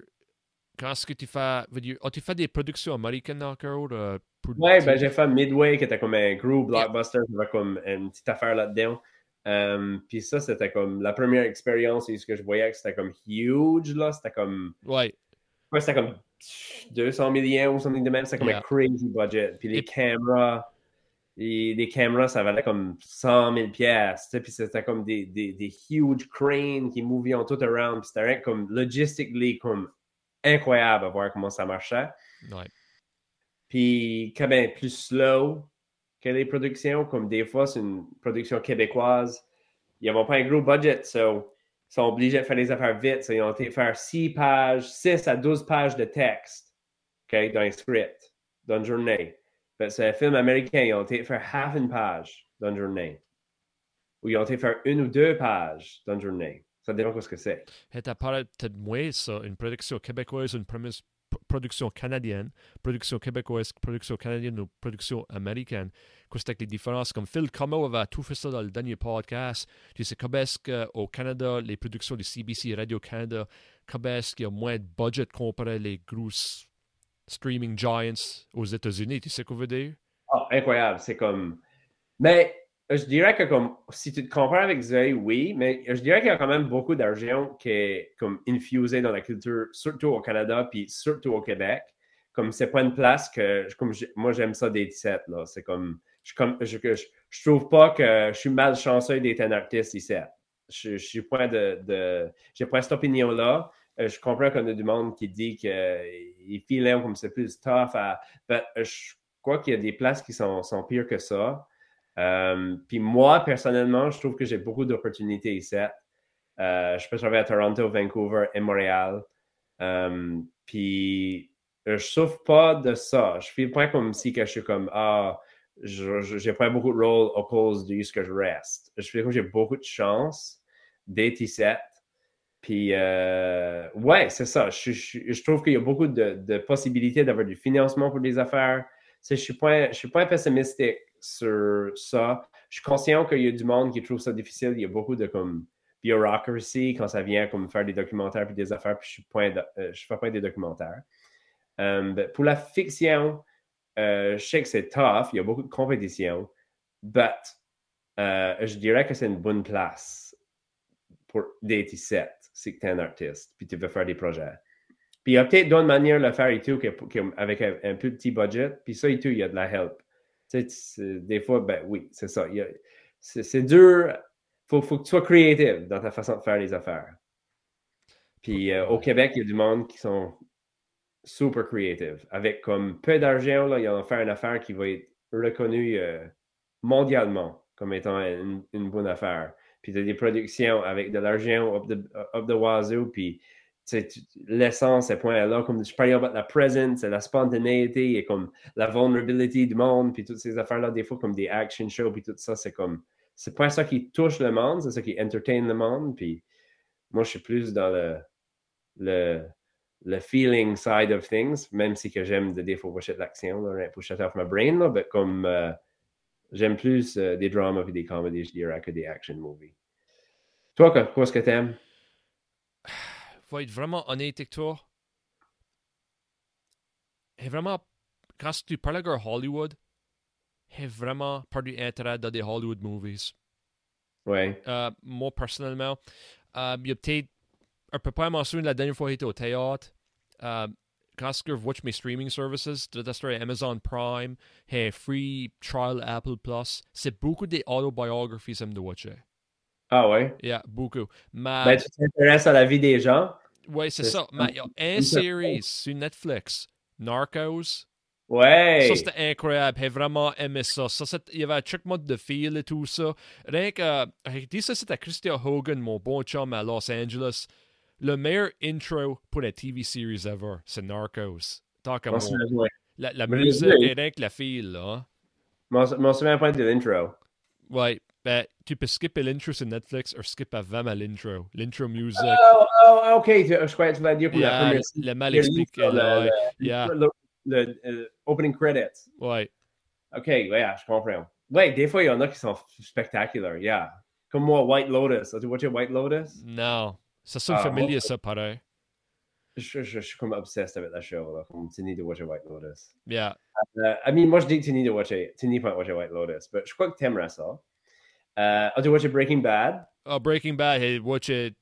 quand est-ce que tu fais, dire, as-tu fait des productions américaines encore? Euh, Ouais, ben j'ai fait Midway qui était comme un gros blockbuster, yeah. comme une petite affaire là-dedans. Um, puis ça, c'était comme la première expérience et ce que je voyais que c'était comme huge, là. C'était comme. Ouais. Ouais, c'était comme 200 millions ou something de même. C'était comme un crazy budget. Puis les caméras. Les, les, caméras, ça valait comme 100 000 pièces. Puis c'était comme des, des, des, huge cranes qui mouvaient tout around. Puis c'était comme logistically comme incroyable à voir comment ça marchait. Ouais. Puis, quand même plus slow que les productions, comme des fois, c'est une production québécoise. Ils n'ont pas un gros budget, so, ils sont obligés de faire les affaires vite. So, ils ont été faire 6 pages, 6 à 12 pages de texte okay, dans un script, dans une journée. Ben, c'est un film américain, ils ont été faire half une page dans une journée. Ou ils ont été faire une ou deux pages dans une journée. Ça dépend ce que c'est. Et tu parlé de moi, ça, une production québécoise, une premise, production canadienne, production québécoise, production canadienne ou production américaine. Qu'est-ce que les différences? Comme Phil Como avait tout fait ça dans le dernier podcast. Tu sais, comment est-ce qu'au Canada, les productions de CBC Radio-Canada, comment est-ce qu'il y a moins de budget comparé les grosses streaming giants aux États-Unis? Tu sais quoi veut dire? Oh, incroyable. C'est comme. Mais je dirais que comme si tu te compares avec Zoé, oui, mais je dirais qu'il y a quand même beaucoup d'argent qui est comme infusé dans la culture, surtout au Canada, puis surtout au Québec. Comme c'est pas une place que comme moi j'aime ça des 17 là. C'est comme je, comme je, je, trouve pas que je suis malchanceux d'être un artiste ici. Je, je suis point de, de j'ai pas cette opinion là. Euh, je comprends qu'on a du monde qui dit qu'il euh, filent comme c'est plus tough je crois qu'il y a des places qui sont, sont pires que ça. Euh, puis moi, personnellement, je trouve que j'ai beaucoup d'opportunités ici. Euh, je peux travailler à Toronto, Vancouver et Montréal. Euh, puis je souffre pas de ça. Je fais pas comme si que je suis comme Ah, j'ai pas beaucoup de rôle à cause de ce que je reste. Je fais comme j'ai beaucoup de chance d'être ici. Puis, ouais, c'est ça. Je, trouve qu'il y a beaucoup de, possibilités d'avoir du financement pour des affaires. je ne suis, pas, je suis pas pessimistique sur ça. Je suis conscient qu'il y a du monde qui trouve ça difficile. Il y a beaucoup de comme bureaucracy quand ça vient comme faire des documentaires et des affaires, puis je ne euh, fais pas des documentaires. Euh, ben, pour la fiction, euh, je sais que c'est tough, il y a beaucoup de compétition, mais je dirais que c'est une bonne place pour des 17 si tu es un artiste, puis tu veux faire des projets. Puis il y a peut-être d'autres manières de le faire et tout, avec un, un, petit budget, puis ça et tout, il y a de la help des fois, ben oui, c'est ça. C'est dur. Il faut, que tu sois créatif dans ta façon de faire les affaires. Puis euh, au Québec, il y a du monde qui sont super creative. Avec comme peu d'argent, ils ont fait une affaire qui va être reconnue euh, mondialement comme étant une, bonne affaire. Puis tu as des productions avec de l'argent up the, up the wazoo, puis l'essence est point là, comme je parlais de la présence, la spontanéité et comme la vulnerability du monde, puis toutes ces affaires-là, des fois comme des action shows, puis tout ça, c'est comme, c'est pas ça qui touche le monde, c'est ça qui entertain le monde, puis moi, je suis plus dans le, le, le feeling side of things, même si que j'aime des fois watcher l'action, pour shut off my brain, là, mais comme euh, j'aime plus euh, des dramas et des comédies, je dirais, que des action movies. Toi, qu'est-ce que t'aimes? Faut être vraiment honnête avec toi. Et vraiment, quand tu parles avec Hollywood, j'ai vraiment perdu intérêt dans des Hollywood movies. Ouais. Euh, moi, personnellement, euh, il y a peut-être un peu pas mentionné la dernière fois que j'étais au théâtre. Euh, quand je watch mes streaming services, de Amazon Prime, hey, free trial Apple Plus, c'est beaucoup des autobiographies que de watcher. Ah ouais? Yeah, beaucoup. Mais... Ben, tu t'intéresses à la vie des gens? Oui, c'est ça. Mais il y a une série sur Netflix, Narcos. Ouais. Ça, c'était incroyable. J'ai vraiment aimé ça. ça il y avait un truc mode de fil et tout ça. Rien que, j'ai dit ça, c'était Christian Hogan, mon bon chum à Los Angeles. Le meilleur intro pour la TV series ever, c'est Narcos. Tant que. La, la musique et rien que la file, là. Je m'en souviens pas de l'intro. Ouais. Ben, tu peux skipper l'intro sur Netflix ou skip avant à l'intro. L'intro music. Oh, oh, ok. Je crois que tu vas dire pour yeah, la première. Le mal expliqué. Le, le, yeah. le, le, le, opening credits. Ouais. Ok, ouais, je comprends. Ouais, des fois, il y en a qui sont spectaculaires. Yeah. Comme moi, White Lotus. As-tu watché White Lotus? Non. Ça sonne ah, familier, ça, pareil. Je, je, je, suis comme obsessed avec la show. Là. Comme, tu need to watch White Lotus. Yeah. Uh, I mean, moi, je dis que tu need to watch. Tu need pas watcher White Lotus. Mais je crois que tu aimerais ça. Uh, as-tu watché Breaking Bad? Oh, Breaking Bad, j'ai watché.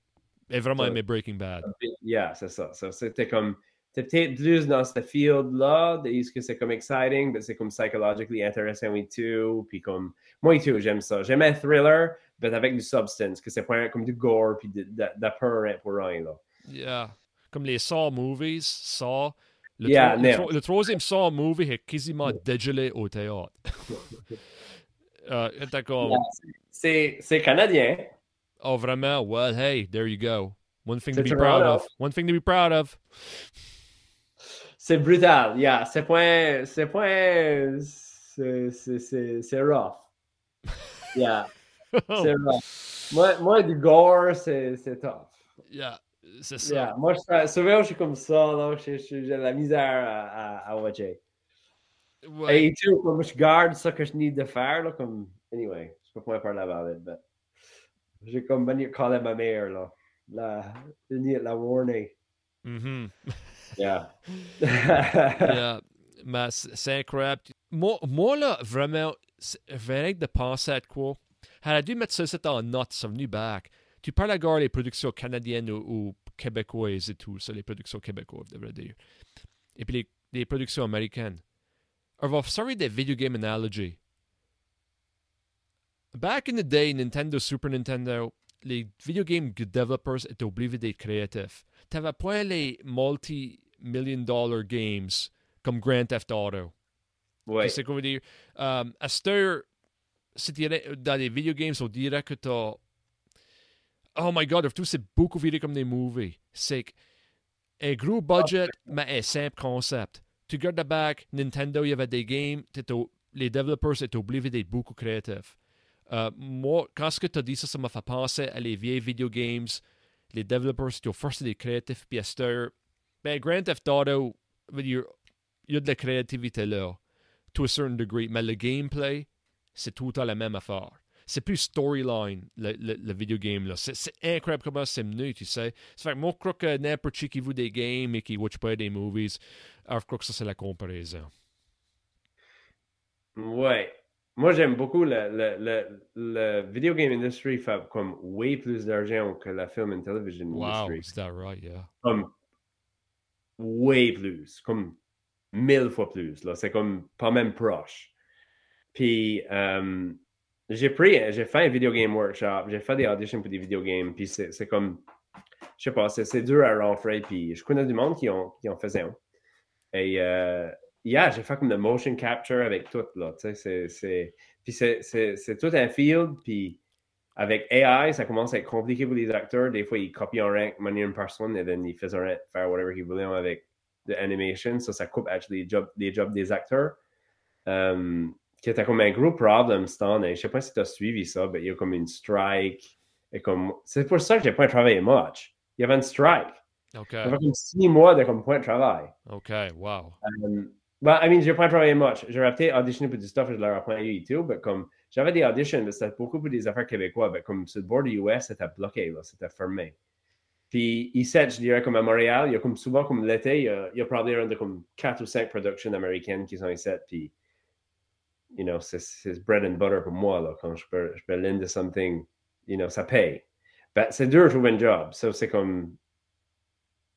J'ai vraiment so, Breaking Bad. Yeah, c'est ça. So, c'était comme. T'es plus dans ce field-là, de ce que c'est comme exciting, mais c'est comme psychologically intéressant et tout. Puis comme. Moi tout, j'aime ça. J'aime un thriller, mais avec du substance, que c'est pas comme du gore puis de, de, de peur pour rien, là. Yeah. comme les Saw movies, Saw. Le, Yeah, tro- le, tro- le troisième Saw movie est quasiment dégelé au théâtre. *laughs* Yeah. C'est c'est canadien. oh vraiment, well, hey, there you go. One thing to be proud of. One thing to be proud of. C'est brutal, yeah. C'est point. C'est point. C'est c'est- c'est- rough. Yeah, *laughs* c'est rough. Moi, moi, du gore, c'est c'est tough. yeah, c'est ça. Yeah. Moi, je souvent, je suis comme ça, donc j'ai j'ai la misère à, à, à watcher. Ouais. Et tout, comme je garde ça que je need de faire, là, comme. Anyway, je peux pas parler about it, but. J'ai comme venir caller ma mère, là. La, la, warning. Mhm. Yeah. *laughs* Yeah, mais c'est c'est incroyable. Moi, moi, là, vraiment, c'est- vraiment de penser à quoi. Elle a dû mettre ça c'est en note, ça venu back. Tu parles à gare les productions canadiennes ou, ou québécoises et tout, ça, les productions québécoises, je devrais dire. Et puis les, les productions américaines. Va sorry des video game analogy. Back in the day, Nintendo, Super Nintendo, les video game developers étaient obligés d'être créatifs. T'avais pas les multi-million dollar games comme Grand Theft Auto. ouais. Tu sais quoi je veux dire? Um, à cette heure, si tu irais dans les video games, on dirait que t'as. Oh my god, tout c'est beaucoup viré comme des movies. C'est que un gros budget, mais un simple concept. Tu regardes le back, Nintendo, il y avait des games, les developers étaient obligés d'être beaucoup créatifs. Euh, moi, quand ce que tu as dit ça, ça m'a fait penser à les vieilles video games. Les developers étaient forcés d'être créatifs, puis à ben, Grand Theft Auto, il y a de la créativité là, to a certain degree, mais le gameplay, c'est tout temps la même affaire. C'est plus storyline, le, le, le video game là. C'est c'est incroyable comment c'est mené, tu sais. Ça fait que moi, je crois que n'importe qui qui voit des games et qui watch pas des movies, alors je crois que ça, c'est la comparaison. Ouais. Moi, j'aime beaucoup le, le, le, video game industry fait comme way plus d'argent que la film and television Wow, industry. is that right? Yeah. Comme way plus. Comme mille fois plus. Là. C'est comme pas même proche. Puis, euh, j'ai pris, j'ai fait un video game workshop, j'ai fait des auditions pour des video games, puis c'est comme, je sais pas, c'est dur à rentrer, puis je connais du monde qui en, qui faisait un. Et, euh, yeah, j'ai fait comme de motion capture avec tout, là, tu sais, c'est-. Puis c'est- tout un field, puis avec AI, ça commence à être compliqué pour les acteurs. Des fois, ils copient en rank, manière une personne, et then ils faisaient faire whatever qu'ils voulaient avec de animation. Ça, ça coupe actually les jobs, jobs des acteurs. Um, qui était comme un gros problem cette année. Je sais pas si tu as suivi ça, mais il y a comme une strike. Et comme... C'est pour ça que j'ai pas travaillé much. Il y avait une strike. OK. Ça fait comme six mois de comme point de travail. OK. Wow. Um, well, I mean, j'ai pas travaillé much. J'aurais peut-être auditionné pour du stuff, je l'aurais eu et tout, mais comme j'avais des auditions, mais c'était beaucoup pour des affaires québécois, mais comme sur le bord du US, c'était bloqué, c'était fermé. Puis ici, je dirais comme à Montréal, il y a comme souvent comme l'été, il y a, il y a probablement comme 4 ou 5 productions américaines qui sont ici, puis you know, c'est- bread and butter pour moi, là, quand je peux, je peux lend something, you know, ça paye. Ben, c'est dur de trouver un job. Ça, c'est comme,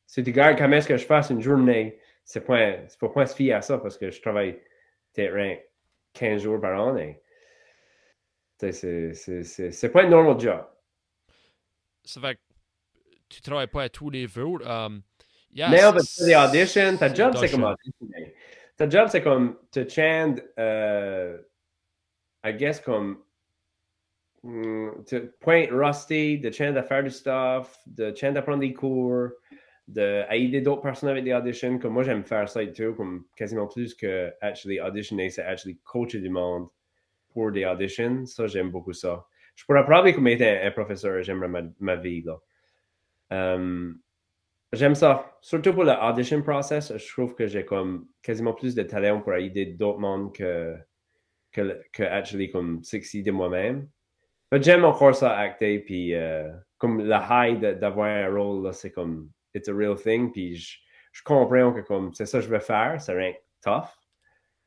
si tu regardes comment est-ce que je fasse une journée, c'est pas, c'est pas point se fier à ça parce que je travaille rien 15 jours par année. Tu sais, C'est, c'est, c'est, c'est pas un normal job. Ça fait que tu travailles pas à tous les jours. Um, yeah, Mais on va c'est- faire des auditions. Ta job, c'est comme auditionner. Ta job, c'est comme te chand, euh, I guess, comme mm, te point rusty, de chand à faire du stuff, de chand à prendre des cours, de aider d'autres personnes avec des auditions. Comme moi, j'aime faire ça et comme quasiment plus que actually auditionner, c'est actually coacher du monde pour des auditions. Ça, j'aime beaucoup ça. Je pourrais probablement être un, professeur, j'aimerais ma, ma vie, là. Um, J'aime ça. Surtout pour l'audition process, je trouve que j'ai comme quasiment plus de talent pour aider d'autres mondes que, que, que actually comme succéder moi-même. Mais j'aime encore ça acter, puis euh, comme le high d'avoir un rôle, c'est comme it's a real thing, puis je, je comprends que comme c'est ça que je veux faire, c'est rien tough.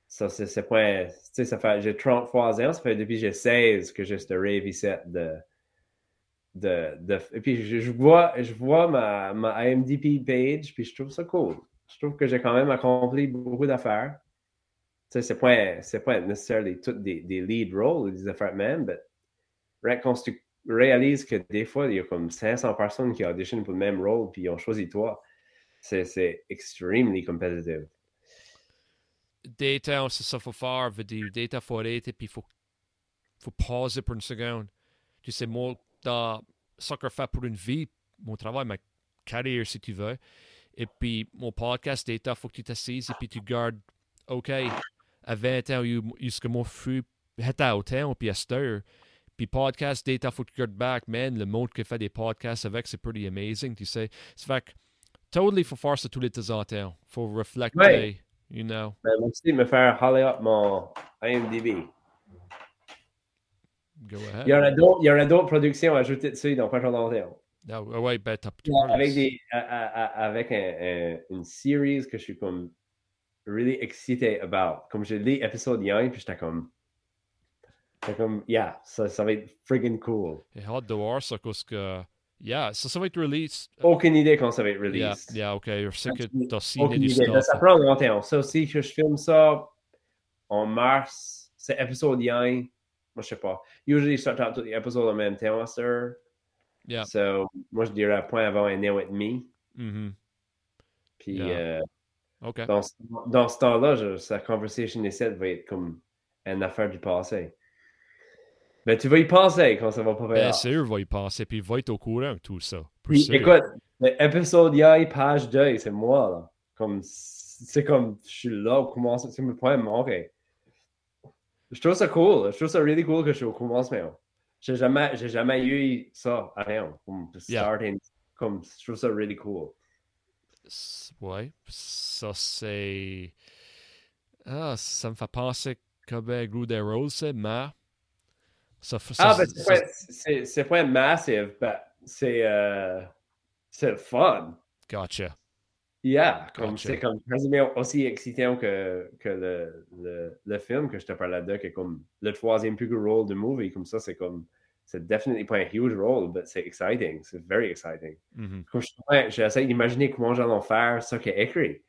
Ça, c'est c'est tu sais, ça fait, j'ai 33 ans, ça fait depuis que j'ai 16 que j'ai ce rêve ici de, de, de, et puis je, vois, je vois ma, ma IMDb page, puis je trouve ça cool. Je trouve que j'ai quand même accompli beaucoup d'affaires. Tu sais, c'est pas, c'est pas nécessairement toutes des, des lead roles des affaires même, mais tu réalises que des fois, il y a comme 500 personnes qui auditionnent pour le même rôle, puis ils ont choisi toi. c'est extremely competitive. Data, c'est ça, faut faire, veut dire, data, faut arrêter, puis faut, faut pauser pour une seconde. Tu sais, moi, dans je fais pour une vie, mon travail, ma carrière, si tu veux, et puis mon podcast data, faut que tu t'assises et puis tu gardes, OK, à 20 ans, il que moi fut, à autant, puis à cette heure. Puis podcast data, faut que tu gardes back, man, le monde qui fait des podcasts avec, c'est pretty amazing, tu sais. C'est fait que, totally, faut faire ça tous les temps en temps. Faut reflecter, Ouais. you know. Ben, moi aussi, me faire holler up mon IMDb. Go ahead. Il y en a d'autres, il y en a d'autres productions ajoutées dessus, donc pas trop longtemps. Ah, ouais, ben, t'as Avec, des, a- a- avec un- un- une series que je suis comme really excited about. Comme j'ai lu l'épisode 1, puis j'étais comme. J'étais comme, yeah, ça, ça va être friggin' cool. J'ai hâte de voir ça, parce que, yeah, ça, ça va être release. Aucune idée quand ça va être Yeah, released. yeah, ok, je sais que t'as signé du stuff. Ça prend longtemps. Ça aussi, que je filme ça en mars, c'est épisode 1. Moi, je sais pas. Usually, je out tous les épisodes en même temps, sir. Yeah. So, moi, je dirais point avant un an et demi. Mhm. Puis, Yeah. euh, Ok. dans, ce- dans ce temps-là, sa conversation ici va être comme une affaire du passé. Mais tu vas y penser quand ça va pas Bien bien. sûr, va y passer, puis il va être au courant de tout ça. Puis, écoute, l'épisode hier, page 2, c'est moi, là. Comme, c'est comme, je suis là, au commencement, c'est mon point manqué. Je trouve ça cool. Je trouve ça really cool que je suis au commencement. J'ai jamais, j'ai jamais eu ça à rien. Comme, Yeah. starting, comme, je trouve ça really cool. Ouais, ça c'est. Ah, ça me fait penser comme un gros des roses, c'est mais. Ça, Ah, ben, c'est ça- pas, c'est, c'est pas massive, mais c'est, euh, c'est fun. Gotcha. Yeah, comme, c'est comme quasiment aussi excitant que, que le, le, le film que je te parlais de, qui est comme le troisième plus gros rôle de movie. Comme ça, c'est comme, c'est definitely pas un huge role, mais c'est exciting. C'est very exciting. Comme je ouais, j'essaie d'imaginer comment j'allais faire ça qui est écrit.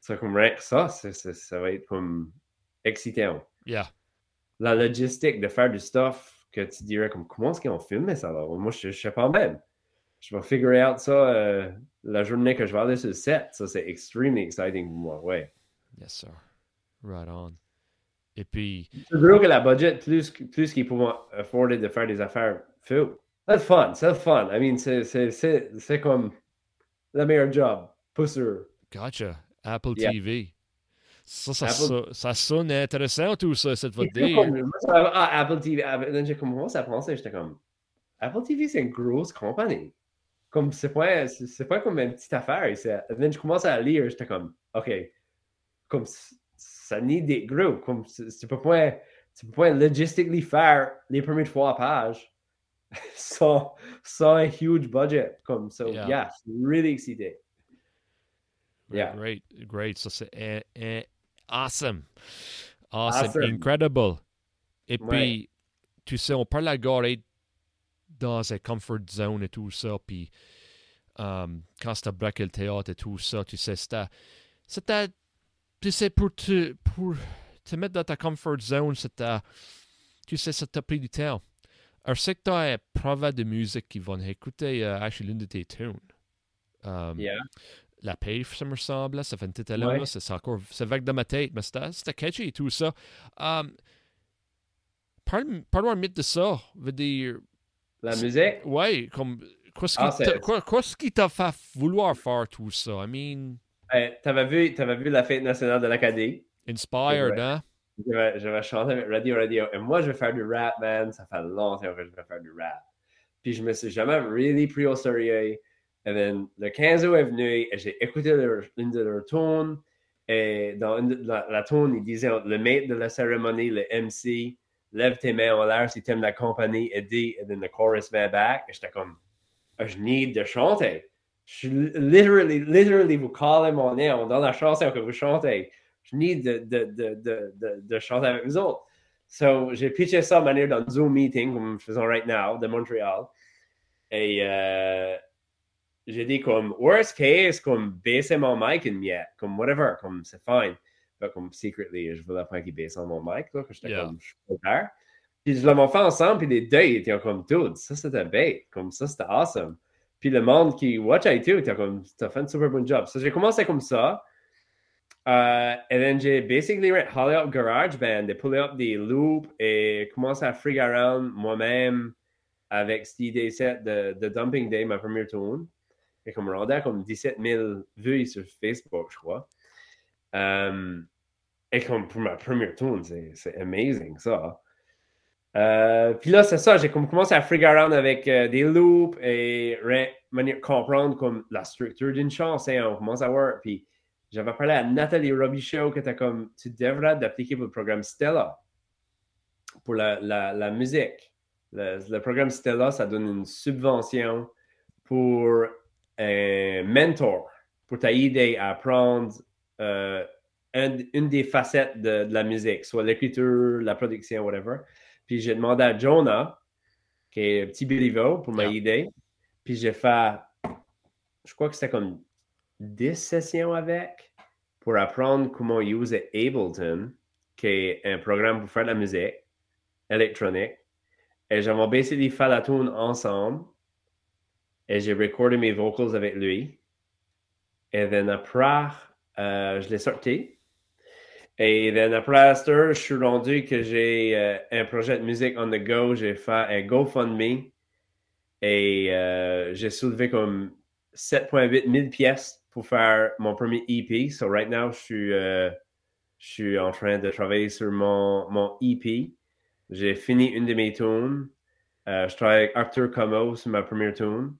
Ça, comme rien que ça, ça va être comme excitant. Yeah. La logistique de faire du stuff que tu dirais comme comment est-ce qu'ils ont filmé ça là? Moi, je, je sais pas même. Je vais figure out ça euh, la journée que je vais aller sur le set. Ça, c'est extremely exciting pour moi, ouais. Yes, sir. Right on. Et puis, C'est gros que la budget, plus, plus qu'ils pourront afforder de faire des affaires fou. C'est fun, c'est fun. I mean, c'est- comme le meilleur job, sûr. gotcha. Apple Yeah. TV. Ça, ça, Apple- ça sonne intéressant tout ça, cette votre dire. comme, ah, Apple TV. ah, Là, j'ai commencé à penser, j'étais comme, Apple TV, c'est une grosse compagnie. Comme, c'est pas, c'est pas comme une petite affaire. Là, je commence à lire, j'étais comme, OK, comme, ça need des gros. Comme, tu peux pas, tu peux pas logistically faire les premières trois pages *laughs* sans, sans un huge budget. Comme, so, Yeah. yeah, really excité. Yeah. Great, great. Ça, c'est eh, eh, awesome. awesome. Awesome. Incredible. Et Ouais. puis, tu sais, on parle à Gorée dans un comfort zone et tout ça, puis um, quand c'était braqué le théâtre et tout ça, tu sais, c'était, c'était, tu sais, pour te, pour te mettre dans ta comfort zone, c'était, tu sais, ça t'a pris du temps. Alors, c'est que tu as un prof de musique qui va écouter, euh, l'une de tes tunes. Um, Yeah. la page, ça me ressemble, là, ça fait une petite Ouais. là, c'est encore, c'est vague dans ma tête, mais c'était catchy et tout ça. Um, parle- Parle-moi un mythe de ça, veut dire, La musique, ouais, comme, qu'est-ce qui Ah, quoi- qu'est-ce qui t'a fait vouloir faire tout ça? I mean, euh, t'avais vu, t'avais vu la fête nationale de l'Acadie. inspired, hein? Je vais, je vais chanter avec Radio Radio. Et moi, je vais faire du rap, man. Ça fait longtemps que je vais faire du rap. Puis je me suis jamais really pris au sérieux. Et then, le 15 août est venu et j'ai écouté leur, une de leurs tunes. Et dans une la, la tune, il disait le maître de la cérémonie, le MC, lève tes mains en l'air si t'aimes la compagnie dis. Et then the chorus vient back. Et j'étais comme, je need de chanter. Je literally, literally, vous callez mon nom dans la chanson que vous chantez. Je need de, de, de, de, de, chanter avec vous autres. So, j'ai pitché ça de manière dans Zoom meeting, comme nous faisons right now, de Montréal. Et euh, j'ai dit comme, worst case, comme baisser mon mic une miette, comme whatever, comme c'est fine. Fait comme secretly, je voulais pas qu'il baisse mon mic, là, que j'étais Yeah. comme, je suis pas. Puis je l'ai fait ensemble, puis les deux ils étaient comme, dude, ça c'était bête, comme ça c'était awesome. Puis le monde qui watch IT, t'as comme, t'as fait un super bon job. So, j'ai commencé comme ça. Uh, et then j'ai basically haulé up GarageBand et pullé up des loops et commencé à freak around moi-même avec cette idée set de, de Dumping Day, ma première tune. Et comme rendait comme 17 000 vues sur Facebook, je crois. Um, et comme pour ma première tune, c'est amazing ça. Euh, puis là, c'est ça, j'ai commencé à freak around avec euh, des loops et comprendre comme la structure d'une chanson. on commence à voir. Puis j'avais parlé à Nathalie Robichaud que as comme, tu devrais d'appliquer pour le programme Stella pour la, musique. Le, programme Stella, ça donne une subvention pour un mentor, pour t'aider à apprendre euh, une des facettes de, la musique, soit l'écriture, la production, whatever. Puis j'ai demandé à Jonah, qui est un petit Bilivo, pour m'aider. Puis j'ai fait, je crois que c'était comme 10 sessions avec pour apprendre comment utiliser Ableton, qui est un programme pour faire de la musique électronique. Et j'avais basically fait la tune ensemble. Et j'ai recordé mes vocals avec lui. Et then après, euh, je l'ai sorti. Et then après je suis rendu que j'ai euh, un projet de musique on the go. J'ai fait un GoFundMe et euh, j'ai soulevé comme 7,8 000 pièces pour faire mon premier EP. So right now, je suis, euh, je suis en train de travailler sur mon, mon EP. J'ai fini une de mes tunes. je travaille avec Arthur Como sur ma première tune.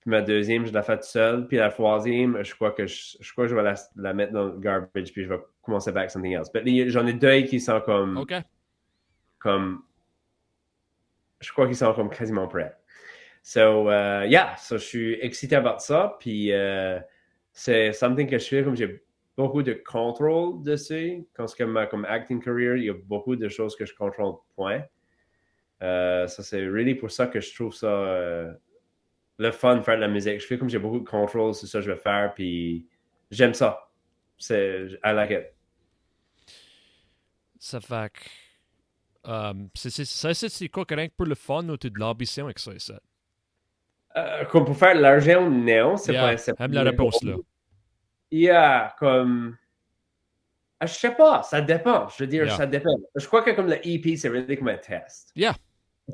Puis ma deuxième, je la fais toute seule. Puis la troisième, je crois que je, je crois que je vais la, mettre dans le garbage, puis je vais commencer avec something else. J'en ai deux qui sont comme. OK. Comme. Je crois qu'ils sont comme quasiment prêts. So, uh, yeah, so je suis excité about ça. Puis uh, c'est something que je fais comme j'ai beaucoup de contrôle dessus. Quand c'est comme, comme acting career, il y a beaucoup de choses que je contrôle, point. Uh, ça, c'est really pour ça que je trouve ça le fun de faire de la musique. Je fais comme j'ai beaucoup de contrôle c'est ça que je vais faire, puis j'aime ça. C'est, I like it. Ça fait que. Um, c'est, ça, c'est quoi, rien que pour le fun ou tu as de l'ambition avec ça, ça? Euh, comme pour faire de l'argent, non, c'est yeah, pas. C'est J'aime la réponse là. Yeah, comme. Ah, je sais pas, ça dépend. Je veux dire, yeah. ça dépend. Je crois que comme le EP, c'est vraiment comme un test. Yeah.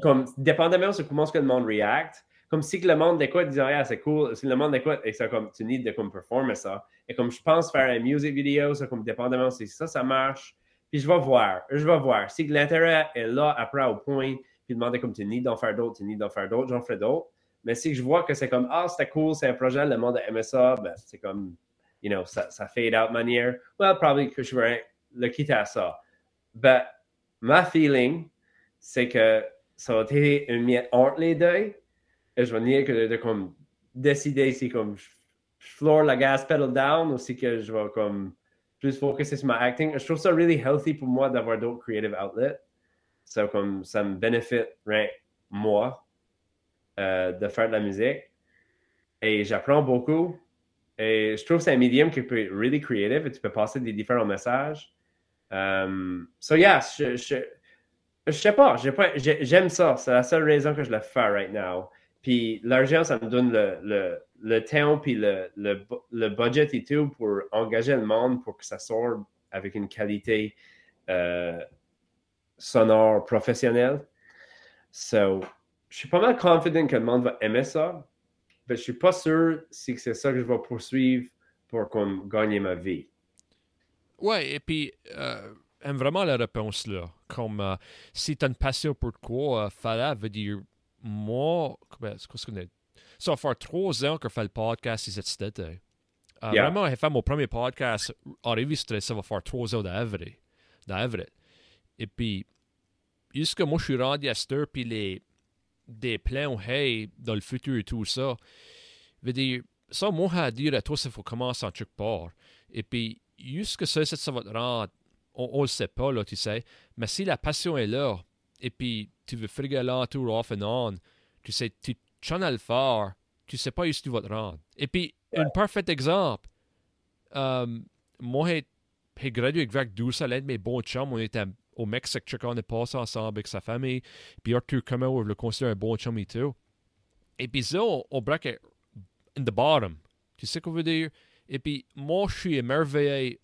Comme, dépendamment de comment que le monde react, comme si le monde écoute, disant, ah, c'est cool. Si le monde écoute et ça, comme, tu need de comme performer ça. Et comme je pense faire un music video, ça, comme dépendamment si ça, ça marche. Puis je vais voir, je vais voir. Si l'intérêt est là après au point, puis demander comme tu need d'en faire d'autres, tu need d'en faire d'autres, j'en ferai d'autres. Mais si je vois que c'est comme, ah, c'était cool, c'est un projet, le monde aime ça, ben, c'est comme, you know, ça, fade out manière. Well, probably que je vais le quitter à ça. Mais ma feeling, c'est que ça a été une miette entre les deux et je vais nier que de, comme décider si comme je floor la gas pedal down ou si que je vais comme plus focuser sur ma acting. Je trouve ça really healthy pour moi d'avoir d'autres creative outlets. Ça, comme, ça me bénéficie moi de faire de la musique. Et j'apprends beaucoup. Et je trouve que c'est un médium qui peut être really creative et tu peux passer des différents messages. Um, so yeah, je, je, je sais pas, j'aime ça. C'est la seule raison que je le fais right now. Puis l'argent, ça me donne le, le, le temps, puis le, le, le, budget et tout pour engager le monde pour que ça sorte avec une qualité euh, sonore professionnelle. So, je suis pas mal confident que le monde va aimer ça, mais je suis pas sûr si c'est ça que je vais poursuivre pour comme, gagner ma vie. Ouais, et puis, euh, aime vraiment la réponse là. Comme euh, si tu as une passion pour quoi, euh, veut dire moi, c'est quoi ce qu'on est? Ça faire trois ans que je fais le podcast ici cet été. Uh, yeah. Vraiment, j'ai fait mon premier podcast enregistré, ça va faire trois ans d'avril. Et puis, jusque moi, je suis rendu à cette puis les des plans, hey, dans le futur et tout ça. Je veux dire, ça, moi, à dire à toi, il faut commencer en quelque part. Et puis, jusque ça, ça va te rendre, on ne le sait pas, là, tu sais. Mais si la passion est là, et puis tu veux friguer l'entour off and on, tu sais, tu à le faire, tu sais pas où tu vas te rendre. Et puis, un parfait exemple, um, moi, j'ai gradué avec 12 l'un de mes bons chums, on était au Mexique, on est passé ensemble avec sa famille, puis Arthur Como, je le considère un bon chum et tout. Et puis ça, on, on braquait in the bottom. Tu sais quoi veut dire? Et puis, moi, je suis émerveillé.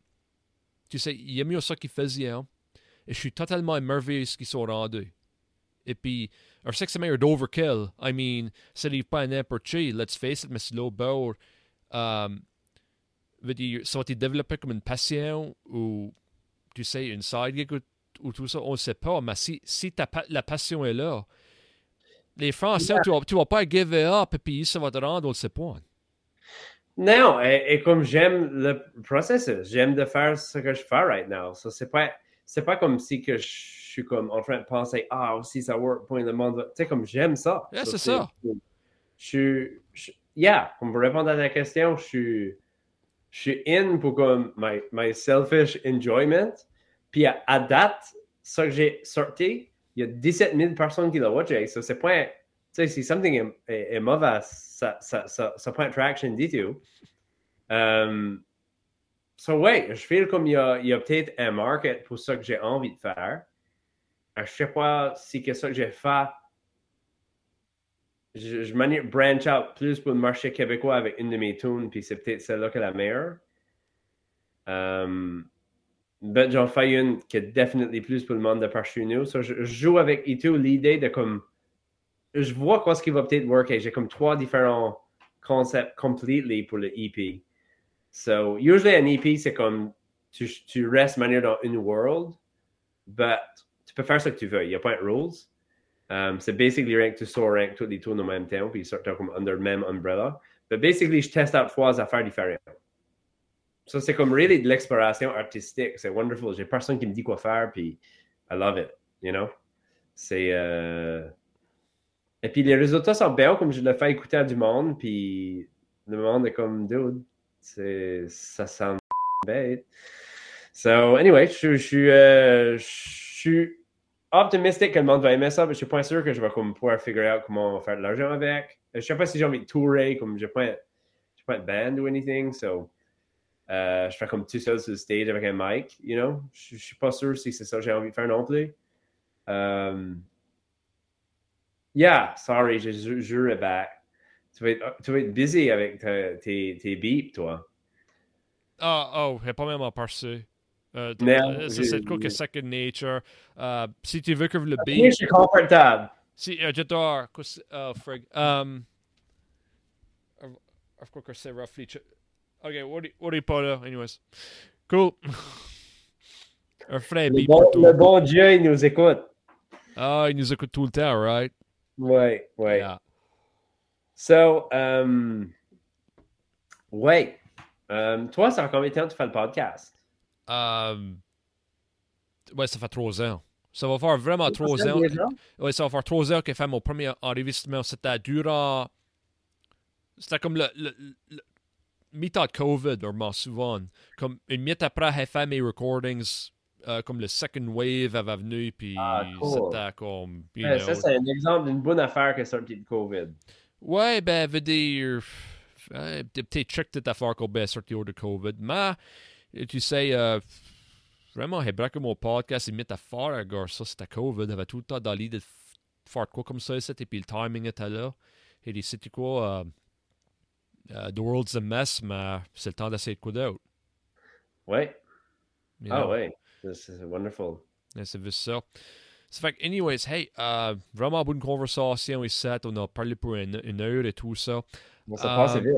Tu sais, il y a mieux ça qu'ils faisaient. Hein? Et je suis totalement émerveillé de ce qu'ils sont rendus. Et puis, un sexe meilleur d'overkill. I mean, ça n'arrive pas à n'importe qui. Let's face it, mais c'est Bauer. Um, veut dire, ça a été développé comme une passion ou, tu sais, une side gig ou, ou tout ça, on ne sait pas. Mais si, si ta, la passion est là, les Français, yeah. tu ne vas pas give it up et puis ça va te rendre au point. Non, et, et comme j'aime le processus, j'aime de faire ce que je fais right now. So, c'est pas, c'est pas comme si que je suis comme en train de penser, ah, si ça work, point le monde. Tu sais, comme j'aime ça. Yeah, c'est ça. Je suis, yeah, comme pour répondre à ta question, je suis, je suis in pour comme my, my selfish enjoyment. Puis à, à date, ça que j'ai sorti, il y a 17 000 personnes qui l'ont watché. So, c'est pas, tu sais, si something est, est, est mauvais, ça, ça, ça, ça prend traction tout. Um, so, ouais, je feel comme il y a, a peut-être un market pour ça que j'ai envie de faire. Je sais pas si c'est ça que j'ai fait. Je, je branch out plus pour le marché québécois avec une de mes tunes, puis c'est peut-être celle-là qui est la meilleure. Um, ben, j'en fais une qui est définitivement plus pour le monde de par chez nous. So, je, je, joue avec Ito l'idée de comme. Je vois quoi ce qui va peut-être worker. J'ai comme trois différents concepts completely pour le EP. So, usually un EP, c'est comme tu, tu restes manière dans une world, but tu peux faire ce que tu veux. Il n'y a pas de rules. Um, c'est basically rien que tu sors tous les tours en même temps, puis ils sortent comme under le même umbrella. But basically, je teste out trois affaires différentes. Ça, c'est comme really de l'exploration artistique. C'est wonderful. J'ai personne qui me dit quoi faire, puis I love it, you know? C'est... Euh... Et puis les résultats sont bien, comme je le fais écouter à du monde, puis le monde est comme, dude, c'est... ça sent bête. So, anyway, je, je, euh, je suis optimistique que le monde va aimer ça, mais je suis pas sûr que je vais pouvoir figure comment faire de l'argent avec. Je sais pas si j'ai envie de tourer, comme je pas, pas de band ou anything, so... Euh, je fais comme tout seul sur le stage avec un mic, you know? Je, je suis pas sûr si c'est ça que j'ai envie de faire non plus. Um, yeah, sorry, je jure back. Tu vas, être, tu vas être busy avec tes, tes beeps, toi. Oh, oh, j'ai pas même passer. Euh, c'est quoi que Second Nature. Uh, si tu veux que le beat. Je suis confortable. Si, uh, j'adore. Uh, frig. Um, of course, c'est roughly. Ok, what est pas là, anyways. Cool. *laughs* Un frère le bon, le bon Dieu, il nous écoute. Ah, il nous écoute tout le temps, right? Ouais, ouais. Yeah. So, um, ouais. Um, toi, ça fait combien de temps que tu fais le podcast? Um, ouais, ça fait trois ans. Ça va faire vraiment trois ans. Ouais, ça va faire trois ans que j'ai fait mon premier enregistrement. C'était durant. C'était comme le, le, le mi-temps de COVID, vraiment souvent. Comme une minute après, j'ai fait mes recordings, euh, comme le second wave avait venu, puis ah, cool. c'était comme. Ouais, ça, c'est un exemple d'une bonne affaire qui est sortie de COVID. Ouais, ben, veut dire. Euh, peut-être trick cette affaire qu'on est sorti de COVID. Mais, tu sais, euh, vraiment, j'ai braqué mon podcast mis à faire, gars, ça, c'était COVID. J'avais tout le temps dans l'idée de faire quoi comme ça, et puis le timing était là. Et c'était quoi. Euh, uh, the world's a mess, mais c'est le temps d'essayer de coup d'autre. Ouais. You ah know? ouais. C'est wonderful. C'est juste ça. Ça fait que, anyways, hey, uh, vraiment bonne conversation ici. On a parlé pour une, une heure et tout ça. Bon, ça passe bien.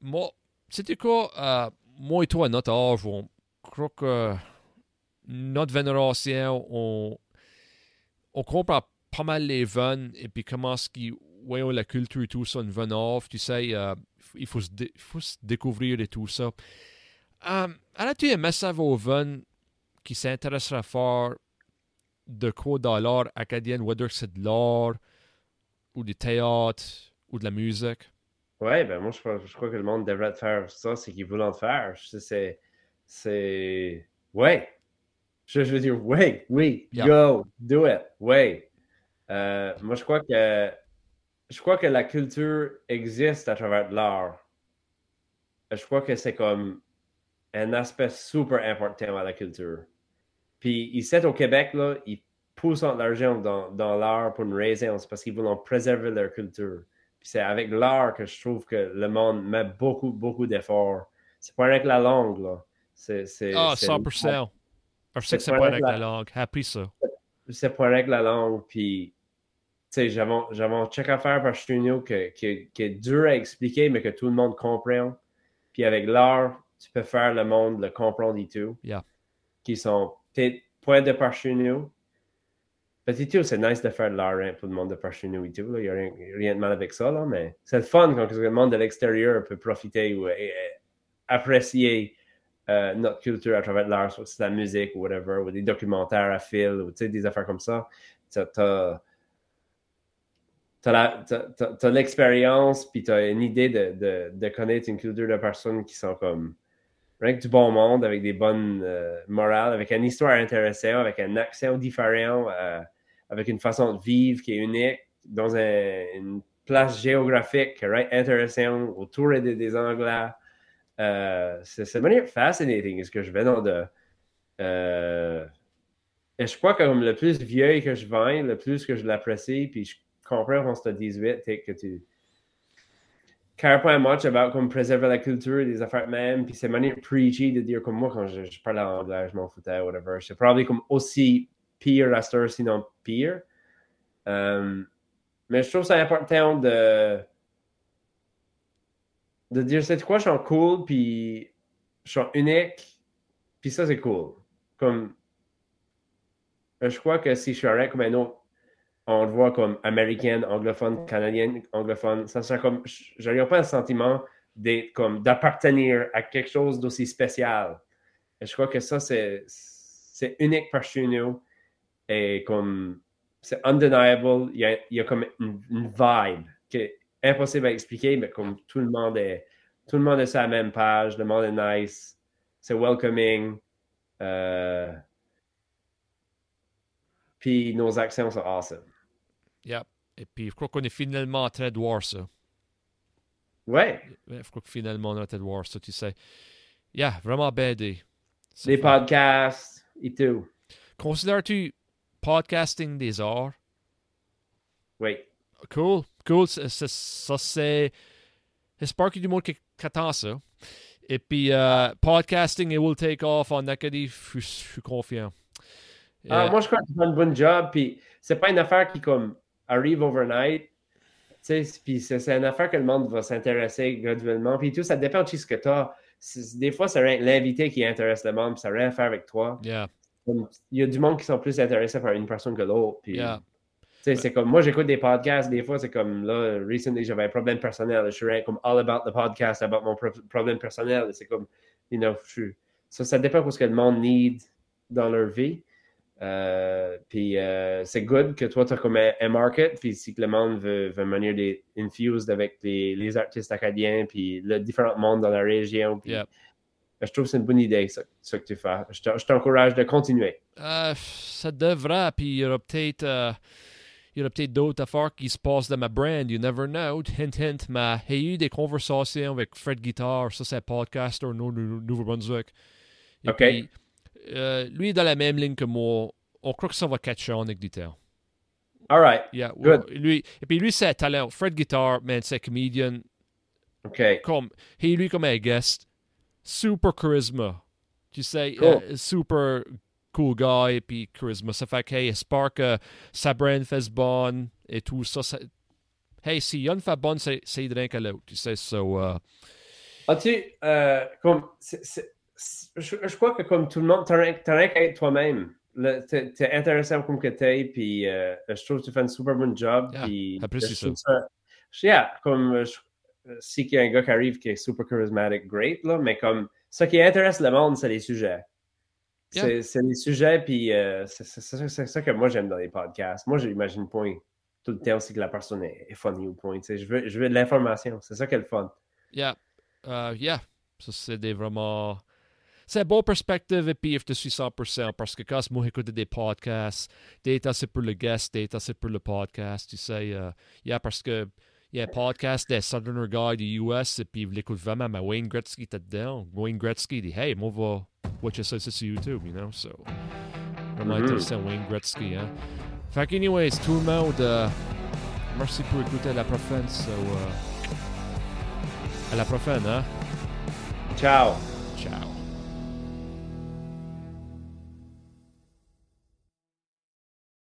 Moi, c'était quoi, uh, moi et toi, à notre âge, on croit que notre vénération, on, on comprend pas mal les vannes et puis comment ce qui, voyons la culture et tout ça, une vanne off, tu sais, uh, il faut se, faut se découvrir et tout ça. Um, As-tu un message aux jeunes qui s'intéresseraient fort de quoi dans l'art acadien, whether c'est de l'art ou du théâtre ou de la musique? Ouais, ben moi je crois, je crois que le monde devrait faire ça, c'est qu'ils veulent en faire. C'est. C'est. Ouais. Je, je, veux dire, ouais, oui, yeah. go, do it, ouais. Euh, moi je crois que je crois que la culture existe à travers l'art. Je crois que c'est comme un aspect super important à la culture. Puis ici au Québec, là, ils poussent l'argent dans, dans l'art pour une raison, c'est parce qu'ils veulent préserver leur culture. C'est avec l'art que je trouve que le monde met beaucoup, beaucoup d'efforts. C'est pas avec la langue, là. C'est, ah, 100%. Je sais que c'est pas avec la, langue. Appris ça. C'est pas avec la langue, puis tu sais, j'avais un check à faire par Studio qui, qui, est dur à expliquer, mais que tout le monde comprend. Puis avec l'art, tu peux faire le monde le comprendre et tout. Yeah. Qui sont peut-être point de par Studio. Petit c'est nice de faire de l'art hein, pour le monde de par et tout. Il n'y a rien, de mal avec ça, là, mais c'est le fun quand le monde de l'extérieur peut profiter ou apprécier euh, notre culture à travers l'art, soit c'est la musique ou whatever, ou des documentaires à fil, ou des affaires comme ça. Tu as tu as l'expérience, puis tu as une idée de, de, connaître une culture de personnes qui sont comme rien que du bon monde, avec des bonnes euh, morales, avec une histoire intéressante, avec un accent différent, euh, avec une façon de vivre qui est unique, dans une place géographique right, intéressante, autour des, Anglais. Euh, c'est manière fascinating, ce que je vais dans de. et je crois que comme le plus vieux que je viens, le plus que je l'apprécie, puis je comprends quand c'est 18, que tu care pas much about comme préserver la culture des affaires même, puis c'est manière preachy de dire comme moi quand je, parle anglais, je m'en foutais, whatever. C'est probablement aussi pire à cette sinon Um, mais je trouve ça important de dire c'est quoi, je suis cool, puis je suis unique, puis ça c'est cool. Comme je crois que si je suis arrêté comme un autre on le voit comme américaine, anglophone, canadienne, anglophone. Ça serait comme, je pas un sentiment comme d'appartenir à quelque chose d'aussi spécial. Et je crois que ça, c'est, c'est unique par chez nous. Et comme, c'est undeniable. Il y a, il y a comme une, vibe qui est impossible à expliquer, mais comme tout le monde est, tout le monde est sur la même page, le monde est nice, c'est welcoming. Euh, puis nos accents sont awesome. Yeah. Et puis, je crois qu'on est finalement en train de voir ça. Ouais. Je crois que finalement, on est en train de voir ça, tu sais. Yeah, vraiment BD. Des podcasts et tout. Considères-tu podcasting des arts? Oui. Cool, cool. Ça, c'est. J'espère qu'il y a du monde qui, attend ça. Et puis, uh, podcasting, it will take off en Acadie. Je suis confiant. Ah, moi, je crois que tu fais un bon job. Puis, c'est pas une affaire qui, comme, arrive overnight. Puis c'est une affaire que le monde va s'intéresser graduellement. Puis tout, ça dépend de ce que tu as. Des fois, c'est l'invité qui intéresse le monde, puis ça n'a rien à faire avec toi. Il y a du monde qui sont plus intéressés par une personne que l'autre. C'est comme moi, j'écoute des podcasts, des fois, c'est comme là, recently, j'avais un problème personnel. Je suis comme all about the podcast, about mon problème personnel. C'est comme, you know, ça, ça dépend de ce que le monde need dans leur vie. Euh, puis euh, c'est good que toi, tu as comme un, market, puis si monde veut, veut mener des infused avec les, les, artistes acadiens, puis le différents mondes dans la région. Puis, Je trouve que c'est une bonne idée, ça, que tu fais. Je t'encourage de continuer. Euh, ça devrait, puis il y aura peut-être. il y aura peut-être d'autres affaires qui se passent dans ma brand, you never know. *laughs* Hint, hint, mais j'ai eu des conversations avec Fred Guitar, ça c'est un podcaster au Nouveau-Brunswick. OK. Euh, lui est dans la même ligne que moi. On croit que ça va catcher on avec Guitar. All right. Yeah. Good. Lui, et puis lui, c'est un talent. Fred Guitar, man, c'est comédien. OK. Comme, et lui, comme un guest, super charisma. Tu sais, euh, super cool guy, et puis charisma. Ça fait que, hey, j'espère que sa brand fait bon et tout ça. ça hey, si Yann fait bon, c'est rien que l'autre. Tu sais, so. Uh, As-tu, euh, comme, je, crois que comme tout le monde, tu n'as rien qu'à être toi-même. Tu es intéressant comme que tu es, puis euh, je trouve que tu fais un super bon job. Yeah, puis, ça. ça. Yeah, comme si il y a un gars qui arrive qui est super charismatic, great, là, mais comme ce qui intéresse le monde, c'est les sujets. C'est les sujets, puis euh, c'est ça que moi j'aime dans les podcasts. Moi, j'imagine point tout le temps aussi que la personne est, funny au point. Je veux, je veux de l'information. C'est ça qui est le fun. Yeah. Uh, yeah. Ça, c'est des vraiment c'est une bonne perspective et puis je suis 100% parce que quand moi j'écoute des podcasts, data c'est pour le guest, data c'est pour le podcast, tu sais. Uh, yeah, parce que il y a un podcast des Southern Guy du US et puis il l'écoute vraiment, mais Wayne Gretzky était dedans. Wayne Gretzky dit Hey, moi va watcher ça sur YouTube, you know. So, vraiment mm -hmm. intéressant, Wayne Gretzky, hein. Fait que, anyways, tout le monde. Uh, merci pour écouter à la prochaine. So, euh, à la prochaine, hein? Ciao. Ciao!